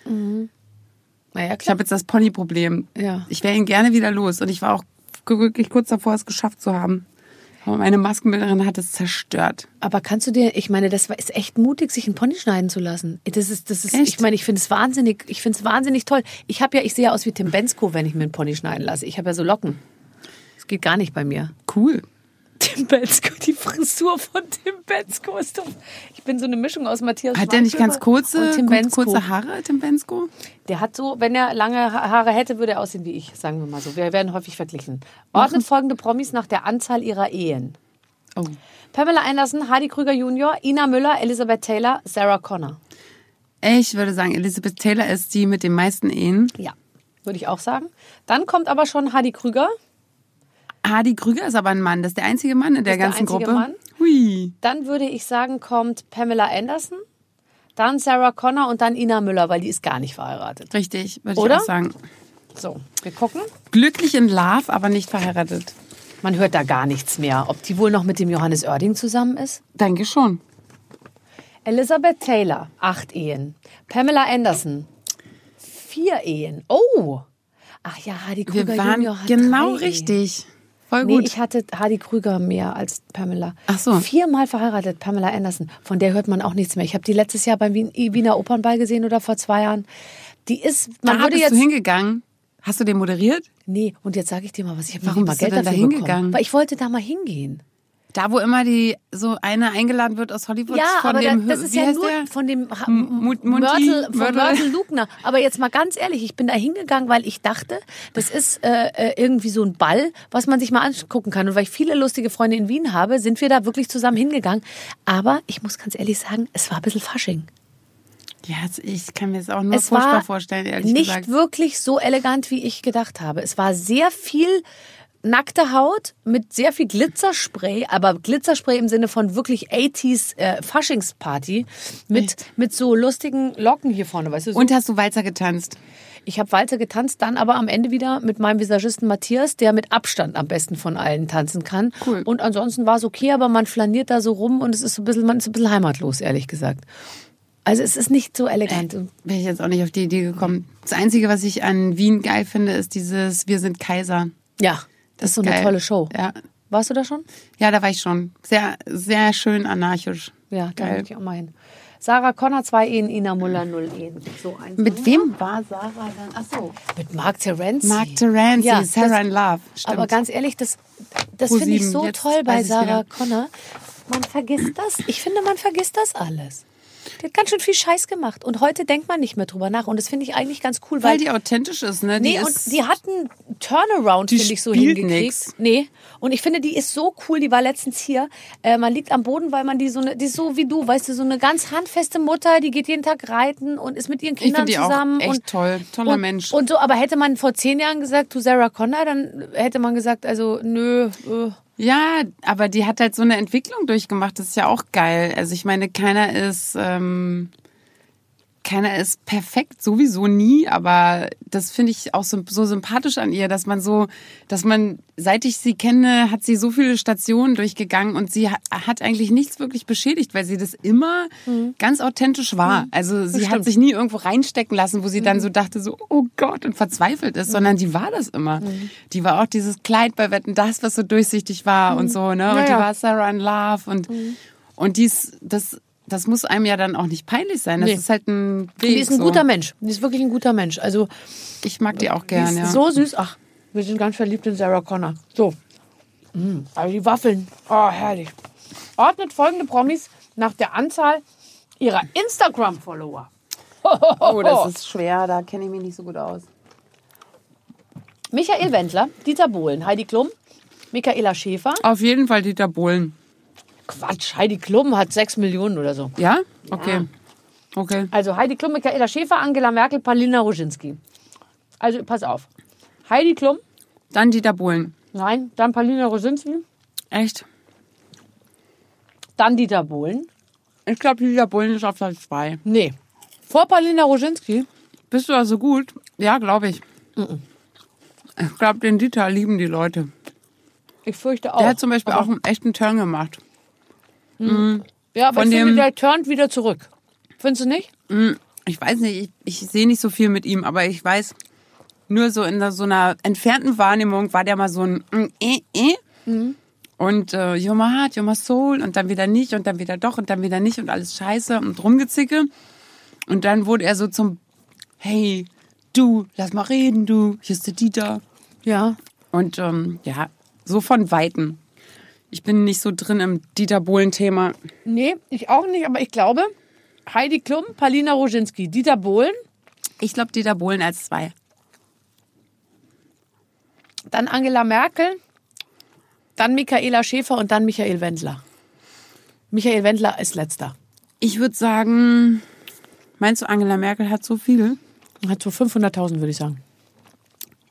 Naja, Ich klar. habe jetzt das Ponyproblem. Ja. Ich wäre ihn gerne wieder los und ich war auch wirklich kurz davor, es geschafft zu haben. Aber meine Maskenbilderin hat es zerstört. Aber kannst du dir, ich meine, das war- ist echt mutig, sich einen Pony schneiden zu lassen. Das ist, das ist, Echt? ich meine, ich finde es wahnsinnig, ich finde es wahnsinnig toll. Ich habe ja, ich sehe ja aus wie Tim Bensko, wenn ich mir einen Pony schneiden lasse. Ich habe ja so Locken. Das geht gar nicht bei mir. Cool. Tim Bensko, die Frisur von Tim Bensko ist doch. Ich bin so eine Mischung aus Matthias Hat der nicht ganz kurze, Bensko. kurze Haare, Tim Bensko? Der hat so, wenn er lange Ha- Haare hätte, würde er aussehen wie ich, sagen wir mal so. Wir werden häufig verglichen. Ordnet folgende Promis nach der Anzahl ihrer Ehen. Oh. Pamela Anderson, Heidi Krüger Jr., Ina Müller, Elizabeth Taylor, Sarah Connor. Ich würde sagen, Elizabeth Taylor ist die mit den meisten Ehen. Ja, würde ich auch sagen. Dann kommt aber schon Heidi Krüger. Hardy Krüger ist aber ein Mann. Das ist der einzige Mann in der Ist der ganzen einzige Gruppe. Mann? Hui. Dann würde ich sagen, kommt Pamela Anderson. Dann Sarah Connor und dann Ina Müller, weil die ist gar nicht verheiratet. Richtig, würde Oder? ich auch sagen. So, wir gucken. Glücklich in Love, aber nicht verheiratet. Man hört da gar nichts mehr. Ob die wohl noch mit dem Johannes Oerding zusammen ist? Danke schon. Elizabeth Taylor, acht Ehen. Pamela Anderson, vier Ehen. Oh! Ach ja, Wir Krüger waren Junior hat genau drei Ehen. Voll Nee, gut. ich hatte Heidi Krüger mehr als Pamela. Ach so. Viermal verheiratet, Pamela Anderson. Von der hört man auch nichts mehr. Ich habe die letztes Jahr beim Wien, Wiener Opernball gesehen oder vor zwei Jahren. Die ist, man da würde bist jetzt. du hingegangen. Hast du den moderiert? Nee, und jetzt sage ich dir mal was. Ich habe Warum mal bist du Geld denn da dafür hingegangen? bekommen. Weil ich wollte da mal hingehen. Da, wo immer die so eine eingeladen wird aus Hollywood Ja, von aber dem da, das ist ja nur der? von dem? Mörtel, von Mörtel? Lugner. Aber jetzt mal ganz ehrlich, ich bin da hingegangen, weil ich dachte, das ist äh, äh, irgendwie so ein Ball, was man sich mal angucken kann. Und weil ich viele lustige Freunde in Wien habe, sind wir da wirklich zusammen hingegangen. Aber ich muss ganz ehrlich sagen, es war ein bisschen Fasching. Ja, ich kann mir das auch nur Es furchtbar war vorstellen, ehrlich nicht gesagt. wirklich so elegant, wie ich gedacht habe. Es war sehr viel nackte Haut mit sehr viel Glitzerspray, aber Glitzerspray im Sinne von wirklich 80s äh, Faschingsparty mit, mit so lustigen Locken hier vorne, weißt du? So. Und hast du Walzer getanzt? ich habe Walzer getanzt, dann aber am Ende wieder mit meinem Visagisten Matthias, der mit Abstand am besten von allen tanzen kann. Cool. Und ansonsten war es okay, aber man flaniert da so rum und es ist so ein bisschen, man ist ein bisschen heimatlos, ehrlich gesagt. Also es ist nicht so elegant. Bin ich jetzt auch nicht auf die Idee gekommen. Das Einzige, was ich an Wien geil finde, ist dieses Wir sind Kaiser. Ja, das ist so eine geil. tolle Show. Ja. Warst du da schon? ja, da war ich schon. Sehr, sehr schön anarchisch. Ja, da Geil. möchte ich auch mal hin. Sarah Connor, zwei Ehen, Ina Muller, null Ehen. So eins. Mit wem war Sarah dann? Ach so. Mit Mark Terenzi. Mark Terenzi, Ja, Sarah das- in Love. Stimmt. Aber ganz ehrlich, das, das finde ich so jetzt toll bei Sarah wieder. Connor. Man vergisst das. Ich finde, man vergisst das alles. Die hat ganz schön viel Scheiß gemacht. Und heute denkt man nicht mehr drüber nach. Und das finde ich eigentlich ganz cool, weil. Weil die authentisch ist, ne? Die Nee, und ist, die hat einen Turnaround, finde ich, so hingekriegt. nix. Nee. Und ich finde, die ist so cool. Die war letztens hier. Äh, man liegt am Boden, weil man die so eine, die ist so wie du, weißt du, so eine ganz handfeste Mutter, die geht jeden Tag reiten und ist mit ihren ich Kindern finde die auch zusammen. echt und, toll. Toller und, Mensch. Und so, aber hätte man vor zehn Jahren gesagt, du Sarah Connor, dann hätte man gesagt, also nö. Äh, Ja, aber die hat halt so eine Entwicklung durchgemacht. Das ist ja auch geil. Also ich meine, keiner ist, ähm, keiner ist perfekt, sowieso nie. Aber das finde ich auch so, so sympathisch an ihr, dass man so, dass man, seit ich sie kenne, hat sie so viele Stationen durchgegangen und sie hat, hat eigentlich nichts wirklich beschädigt, weil sie das immer ganz authentisch war. Also sie hat sich nie irgendwo reinstecken lassen, wo sie dann so dachte, so, oh Gott, und verzweifelt ist, sondern die war das immer. Die war auch dieses Kleid bei Wetten, das, was so durchsichtig war und so, ne? Und Ja, die ja. war Sarah in Love und, und dies, das, das muss einem ja dann auch nicht peinlich sein. Das Nee. ist halt ein Weg. die ist ein so. guter Mensch. Die ist wirklich ein guter Mensch. Also, Ich mag die auch die gern, ist ja. so süß. Ach, wir sind ganz verliebt in Sarah Connor. So. Mm, aber die Waffeln. Oh, herrlich. Ordnet folgende Promis nach der Anzahl ihrer Instagram-Follower. oh, das ist schwer, da kenne ich mich nicht so gut aus. Michael Wendler, Dieter Bohlen, Heidi Klum, Michaela Schäfer. Auf jeden Fall Dieter Bohlen. Quatsch, Heidi Klum hat sechs Millionen oder so. Ja? Okay. Okay. Also Heidi Klum, Michaela Schäfer, Angela Merkel, Paulina Roginski. Also pass auf. Heidi Klum, Dann Dieter Bohlen. nein, dann Paulina Roginski, Echt? dann Dieter Bohlen. Ich glaube, Dieter Bohlen ist auf Platz zwei. Nee. Vor Paulina Roginski. Bist du also gut? Ja, glaube ich. Ich glaube, den Dieter lieben die Leute. Ich fürchte auch. Der hat zum Beispiel aber, auch einen echten Turn gemacht. Ja, aber von ich finde, dem- der turnt wieder zurück. Findest du nicht? Ich weiß nicht, ich, ich sehe nicht so viel mit ihm, aber ich weiß, nur so in so einer entfernten Wahrnehmung war der mal so ein mm, äh, äh. Und äh, you're my heart, you're my soul und dann wieder nicht und dann wieder doch und dann wieder nicht und alles scheiße und rumgezicke. Und dann wurde er so zum Hey, du, lass mal reden, du, hier ist der Dieter. Ja. Und ähm, ja, so von Weitem. Ich bin nicht so drin im Dieter Bohlen-Thema. Nee, ich auch nicht, aber ich glaube, Heidi Klum, Palina Roginski, Dieter Bohlen, Ich glaube Dieter Bohlen als zwei. dann Angela Merkel, dann Michaela Schäfer und dann Michael Wendler. Michael Wendler ist letzter. Ich würde sagen, meinst du, Angela Merkel hat so viel? Hat so 500.000, würde ich sagen.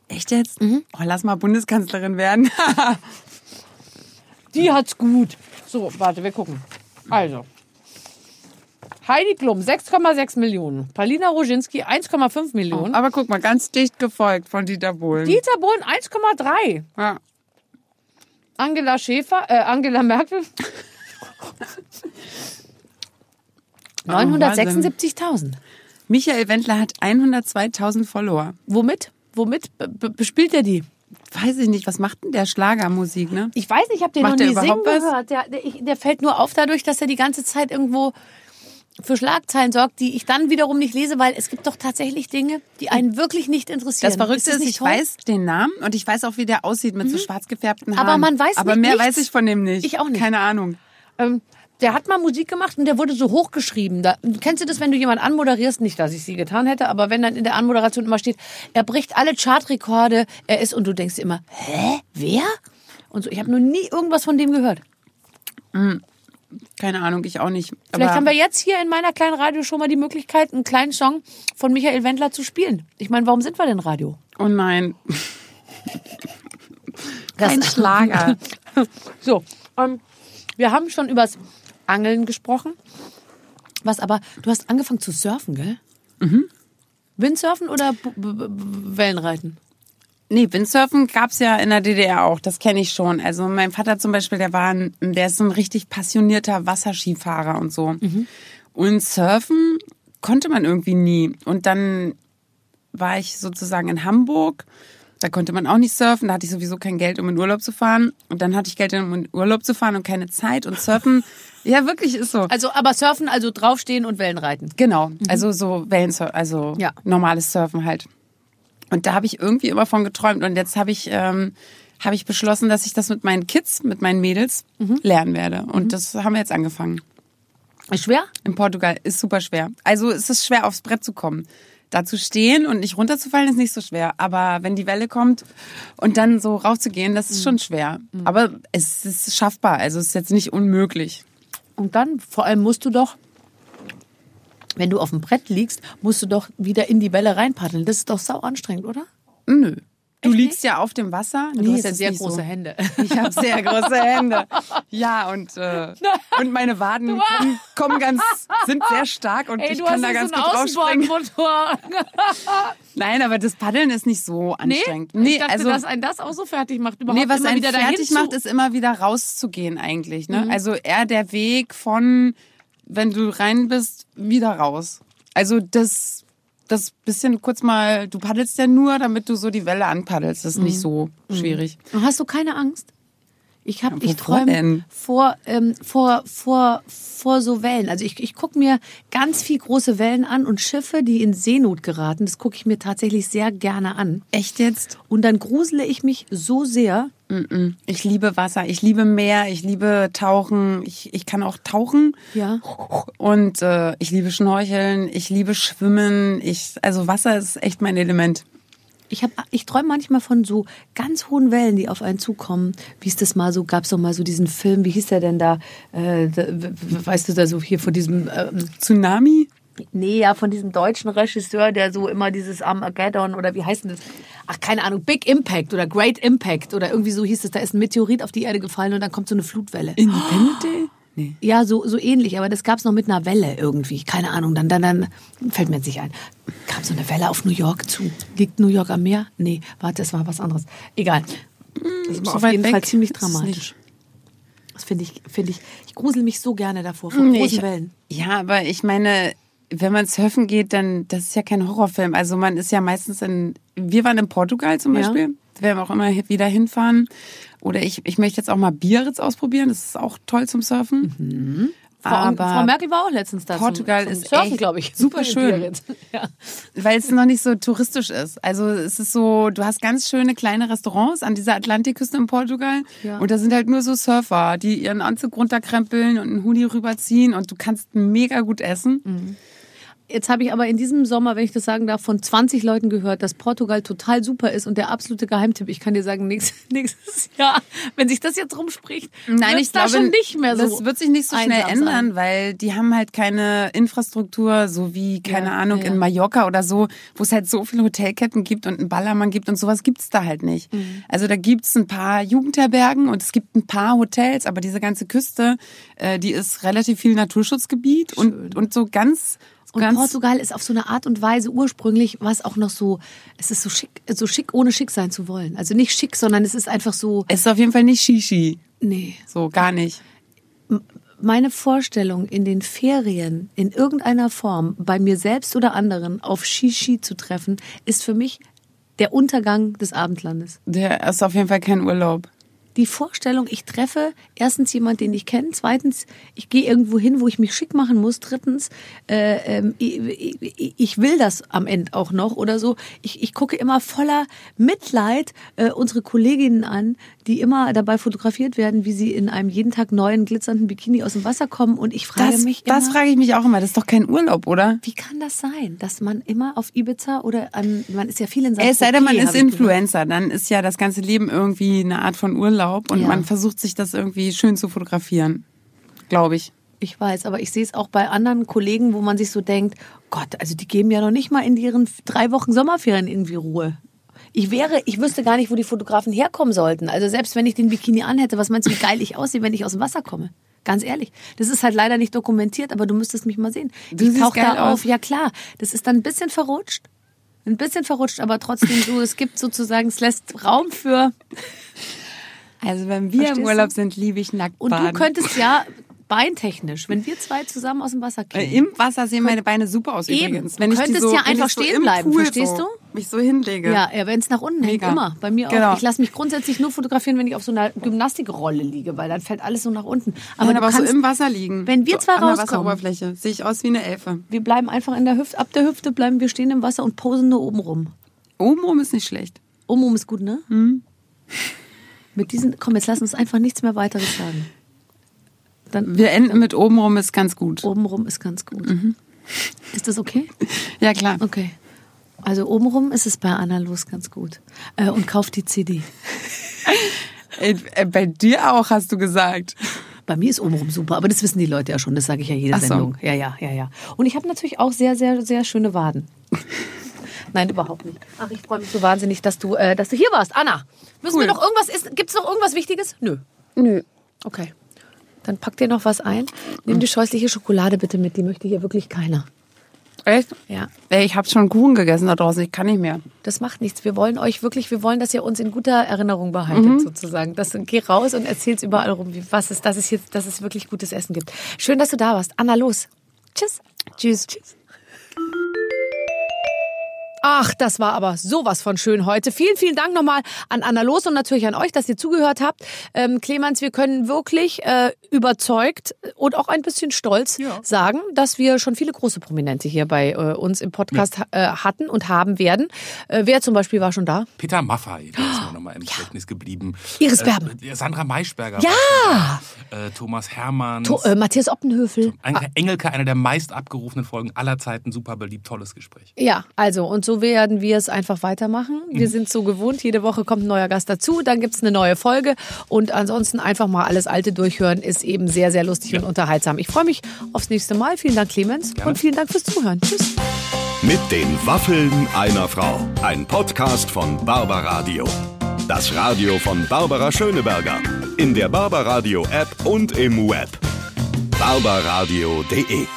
Echt jetzt? Oh, lass mal Bundeskanzlerin werden. Die hat's gut. So, warte, wir gucken. Also. Heidi Klum, 6,6 Millionen. Palina Roginski, 1,5 Millionen. Aber guck mal, ganz dicht gefolgt von Dieter Bohlen. Dieter Bohlen, 1,3. ja. Angela Schäfer, äh, Angela Merkel. 976.000. Michael Wendler hat 102.000 Follower. Womit? Womit be- be- bespielt er die? Weiß ich nicht, was macht denn der Schlagermusik, ne? Ich weiß nicht, ich habe den Macht noch nie singen gehört. Der, der, der fällt nur auf dadurch, dass er die ganze Zeit irgendwo für Schlagzeilen sorgt, die ich dann wiederum nicht lese, weil es gibt doch tatsächlich Dinge, die einen wirklich nicht interessieren. Das Verrückte ist, nicht ich toll? weiß den Namen und ich weiß auch, wie der aussieht mit so schwarz gefärbten Haaren. Aber man weiß Aber mehr nichts. weiß ich von dem nicht. Ich auch nicht. Keine Ahnung. Ähm, der hat mal Musik gemacht und der wurde so hochgeschrieben. Da, kennst du das, wenn du jemanden anmoderierst? Nicht, dass ich sie getan hätte, aber wenn dann in der Anmoderation immer steht, er bricht alle Chartrekorde, er ist, und du denkst dir immer, hä, wer? Und so, ich habe noch nie irgendwas von dem gehört. Keine Ahnung, ich auch nicht. Vielleicht haben wir jetzt hier in meiner kleinen Radio schon mal die Möglichkeit, einen kleinen Song von Michael Wendler zu spielen. Ich meine, warum sind wir denn Radio? Oh nein. Das- Kein Schlager. So, ähm, wir haben schon übers Angeln gesprochen. Was aber, du hast angefangen zu surfen, gell? Mhm. Windsurfen oder B B B Wellenreiten? Nee, Windsurfen gab's ja in der DDR auch, das kenne ich schon. Also mein Vater zum Beispiel, der war ein, der ist ein richtig passionierter Wasserskifahrer und so. Und Surfen konnte man irgendwie nie. Und dann war ich sozusagen in Hamburg. Da konnte man auch nicht surfen. Da hatte ich sowieso kein Geld, um in Urlaub zu fahren. Und dann hatte ich Geld, um in Urlaub zu fahren und keine Zeit. Und Surfen, ja, wirklich ist so. Also, aber surfen, also draufstehen und Wellenreiten. Genau, also so Wellensurfen, also Ja. normales Surfen halt. Und da habe ich irgendwie immer von geträumt. Und jetzt habe ich, ähm, habe ich beschlossen, dass ich das mit meinen Kids, mit meinen Mädels lernen werde. Und das haben wir jetzt angefangen. Ist schwer? In Portugal ist super schwer. Also es ist schwer, aufs Brett zu kommen. Da zu stehen und nicht runterzufallen ist nicht so schwer. Aber wenn die Welle kommt und dann so rauszugehen, das ist schon schwer. Aber es ist schaffbar. Also es ist jetzt nicht unmöglich. Und dann, vor allem musst du doch, wenn du auf dem Brett liegst, musst du doch wieder in die Welle reinpaddeln. Das ist doch sau anstrengend, oder? Nö. Du Echt liegst ja auf dem Wasser. Du Nee, hast ja sehr nicht große so. Hände. Ich habe sehr große Hände. Ja, und, äh, und meine Waden kommen, kommen ganz, sind sehr stark und Ey, ich du kann hast da ganz so gut einen rausspringen. Nein, aber das Paddeln ist nicht so anstrengend. Nee, ich dachte, also, dass ein das auch so fertig macht. Überhaupt nee, was einen fertig Mhm. macht, ist immer wieder rauszugehen eigentlich. Ne? Also eher der Weg von, wenn du rein bist, wieder raus. Also das, das bisschen kurz mal, du paddelst ja nur, damit du so die Welle anpaddelst. Das ist Mhm. nicht so schwierig. Und Hast du keine Angst? Ich habe, ich wovor träume vor, ähm, vor, vor, vor so Wellen. Also ich, ich gucke mir ganz viel große Wellen an und Schiffe, die in Seenot geraten. Das gucke ich mir tatsächlich sehr gerne an. Echt jetzt? Und dann grusele ich mich so sehr. Ich liebe Wasser, ich liebe Meer, ich liebe Tauchen, ich, ich kann auch tauchen Ja. und äh, ich liebe Schnorcheln, ich liebe Schwimmen. Ich, also Wasser ist echt mein Element. Ich, hab, ich träume manchmal von so ganz hohen Wellen, die auf einen zukommen. Wie ist das mal so? Gab es doch mal so diesen Film, wie hieß der denn da? Äh, da weißt du, da so hier von diesem, ähm, Tsunami? Nee, ja, von diesem deutschen Regisseur, der so immer dieses Armageddon oder wie heißt denn das? Ach, keine Ahnung, Big Impact oder Great Impact oder irgendwie so hieß es. Da ist ein Meteorit auf die Erde gefallen und dann kommt so eine Flutwelle. Independent Day? Nee. Ja, so, so ähnlich, aber das gab's noch mit einer Welle irgendwie. Keine Ahnung, dann, dann, dann fällt mir jetzt nicht ein. Kam so eine Welle auf New York zu. Liegt New York am Meer? Nee, warte, das war was anderes. Egal. Das war so auf jeden Fall ziemlich es dramatisch. Das finde ich, finde ich, ich grusel mich so gerne davor, vor Nee, großen ich, Wellen. Ja, aber ich meine, wenn man surfen geht, dann, das ist ja kein Horrorfilm. Also man ist ja meistens in, wir waren in Portugal zum Ja. Beispiel, werden wir auch immer wieder hinfahren. Oder ich, ich möchte jetzt auch mal Biarritz ausprobieren, das ist auch toll zum Surfen. Mhm. Aber Frau Merkel war auch letztens da. Portugal zum, zum ist Surfen, echt glaube ich. super schön. ja. weil es noch nicht so touristisch ist. Also es ist so, du hast ganz schöne kleine Restaurants an dieser Atlantikküste in Portugal Ja. und da sind halt nur so Surfer, die ihren Anzug runterkrempeln und einen Hoodie rüberziehen und du kannst mega gut essen. Mhm. Jetzt habe ich aber in diesem Sommer, wenn ich das sagen darf, von 20 Leuten gehört, dass Portugal total super ist und der absolute Geheimtipp. Ich kann dir sagen, nächstes, nächstes Jahr, wenn sich das jetzt rumspricht, wird's da schon nicht mehr so. Das wird sich nicht so schnell einsam sein. ändern, weil die haben halt keine Infrastruktur, so wie, keine Ja, Ahnung, ja. in Mallorca oder so, wo es halt so viele Hotelketten gibt und einen Ballermann gibt und sowas gibt's da halt nicht. Mhm. Also da gibt's ein paar Jugendherbergen und es gibt ein paar Hotels, aber diese ganze Küste, äh, die ist relativ viel Naturschutzgebiet und, und so ganz, Und ganz Portugal ist auf so eine Art und Weise ursprünglich, was auch noch so, es ist so schick, so schick, ohne schick sein zu wollen. Also nicht schick, sondern es ist einfach so, es ist auf jeden Fall nicht Shishi. nee. So, gar nicht. Meine Vorstellung, in den Ferien in irgendeiner Form bei mir selbst oder anderen auf Shishi zu treffen, ist für mich der Untergang des Abendlandes. Der ist auf jeden Fall kein Urlaub. Die Vorstellung, ich treffe erstens jemanden, den ich kenne, zweitens, ich gehe irgendwo hin, wo ich mich schick machen muss, drittens, äh, ich, ich, ich will das am Ende auch noch oder so. Ich, ich gucke immer voller Mitleid äh, unsere Kolleginnen an, die immer dabei fotografiert werden, wie sie in einem jeden Tag neuen glitzernden Bikini aus dem Wasser kommen und ich frage Das, mich immer, das frage ich mich auch immer. Das ist doch kein Urlaub, oder? wie kann das sein, dass man immer auf Ibiza oder an, man ist ja viel in Saint Es sei denn, man ist. Influencer, dann ist ja das ganze Leben irgendwie eine Art von Urlaub und Ja. man versucht sich das irgendwie schön zu fotografieren. Glaube ich. Ich weiß, aber ich sehe es auch bei anderen Kollegen, wo man sich so denkt, Gott, also die geben ja noch nicht mal in ihren drei Wochen Sommerferien irgendwie Ruhe. Ich wäre, ich wüsste gar nicht, wo die Fotografen herkommen sollten. Also selbst wenn ich den Bikini anhätte, was meinst du, wie geil ich aussehe, wenn ich aus dem Wasser komme? Ganz ehrlich. Das ist halt leider nicht dokumentiert, aber du müsstest mich mal sehen. Du ich tauche da auf. aus. Ja klar, das ist dann ein bisschen verrutscht. Ein bisschen verrutscht, aber trotzdem so, es gibt sozusagen, es lässt Raum für, Also wenn wir Verstehst im du? Urlaub sind, liebe ich nackt und du könntest ja beintechnisch, wenn wir zwei zusammen aus dem Wasser Äh, gehen. Im Wasser sehen meine Beine super aus Eben. übrigens. Du Wenn ich die könntest so, ja einfach so stehen im bleiben, Pool verstehst so, du? Mich so hinlege. Ja, ja wenn es nach unten hängt, Mega. immer. Bei mir auch. Genau. Ich lasse mich grundsätzlich nur fotografieren, wenn ich auf so einer Gymnastikrolle liege, weil dann fällt alles so nach unten. Aber, du aber so kannst, im Wasser liegen. Wenn wir so zwei an der rauskommen. Wasseroberfläche sehe ich aus wie eine Elfe. wir bleiben einfach in der Hüfte, ab der Hüfte bleiben wir stehen im Wasser und posen nur oben rum. Obenrum ist nicht schlecht. Oben rum ist gut, ne? Mhm. Mit diesen, komm, jetzt lass uns einfach nichts mehr weiteres sagen. Dann Wir enden mit obenrum ist ganz gut. obenrum ist ganz gut. Mhm. Ist das okay? Ja klar. Okay. Also obenrum ist es bei Anna los ganz gut. Äh, und kauft die CD. Ey, äh, bei dir auch, hast du gesagt. Bei mir ist obenrum super, aber das wissen die Leute ja schon, das sage ich ja jede Ach so. Sendung. Ja, ja, ja, ja. Und ich habe natürlich auch sehr, sehr, sehr schöne Waden. Nein, überhaupt nicht. Ach, ich freue mich so wahnsinnig, dass du, äh, dass du hier warst. Anna, müssen Cool. wir noch irgendwas, ist, gibt's noch irgendwas Wichtiges? Nö. Nö. Okay. Dann pack dir noch was ein. Nimm die scheußliche Schokolade bitte mit, die möchte hier wirklich keiner. Echt? Ja. Ey, ich habe schon Kuchen gegessen da draußen, ich kann nicht mehr. Das macht nichts. Wir wollen euch wirklich, wir wollen, dass ihr uns in guter Erinnerung behaltet, Mhm. sozusagen. Das, geh raus und erzähl's überall rum, wie, was es, dass es jetzt, dass es wirklich gutes Essen gibt. Schön, dass du da warst. Anna, los. Tschüss. Tschüss. Tschüss. Ach, das war aber sowas von schön heute. Vielen, vielen Dank nochmal an Anna Los und natürlich an euch, dass ihr zugehört habt. Ähm, Clemens, wir können wirklich äh, überzeugt und auch ein bisschen stolz sagen, dass wir schon viele große Prominente hier bei äh, uns im Podcast äh, hatten und haben werden. Äh, wer zum Beispiel war schon da? Peter Maffay, der ist mir nochmal im Gedächtnis geblieben. Iris Berben. Äh, Sandra Maischberger. Ja! Äh, Thomas Hermann. To äh, Matthias Oppenhöfel. Engelke, einer der meist abgerufenen Folgen aller Zeiten. Super beliebt, tolles Gespräch. Ja, also und so werden wir es einfach weitermachen. Wir sind so gewohnt, jede Woche kommt ein neuer Gast dazu, dann gibt's eine neue Folge und ansonsten einfach mal alles Alte durchhören, ist eben sehr, sehr lustig und unterhaltsam. Ich freue mich aufs nächste Mal. Vielen Dank, Clemens Gerne. und vielen Dank fürs Zuhören. Tschüss. Mit den Waffeln einer Frau. Ein Podcast von Barbaradio. Das Radio von Barbara Schöneberger. In der Barbaradio App und im Web. barbaradio.de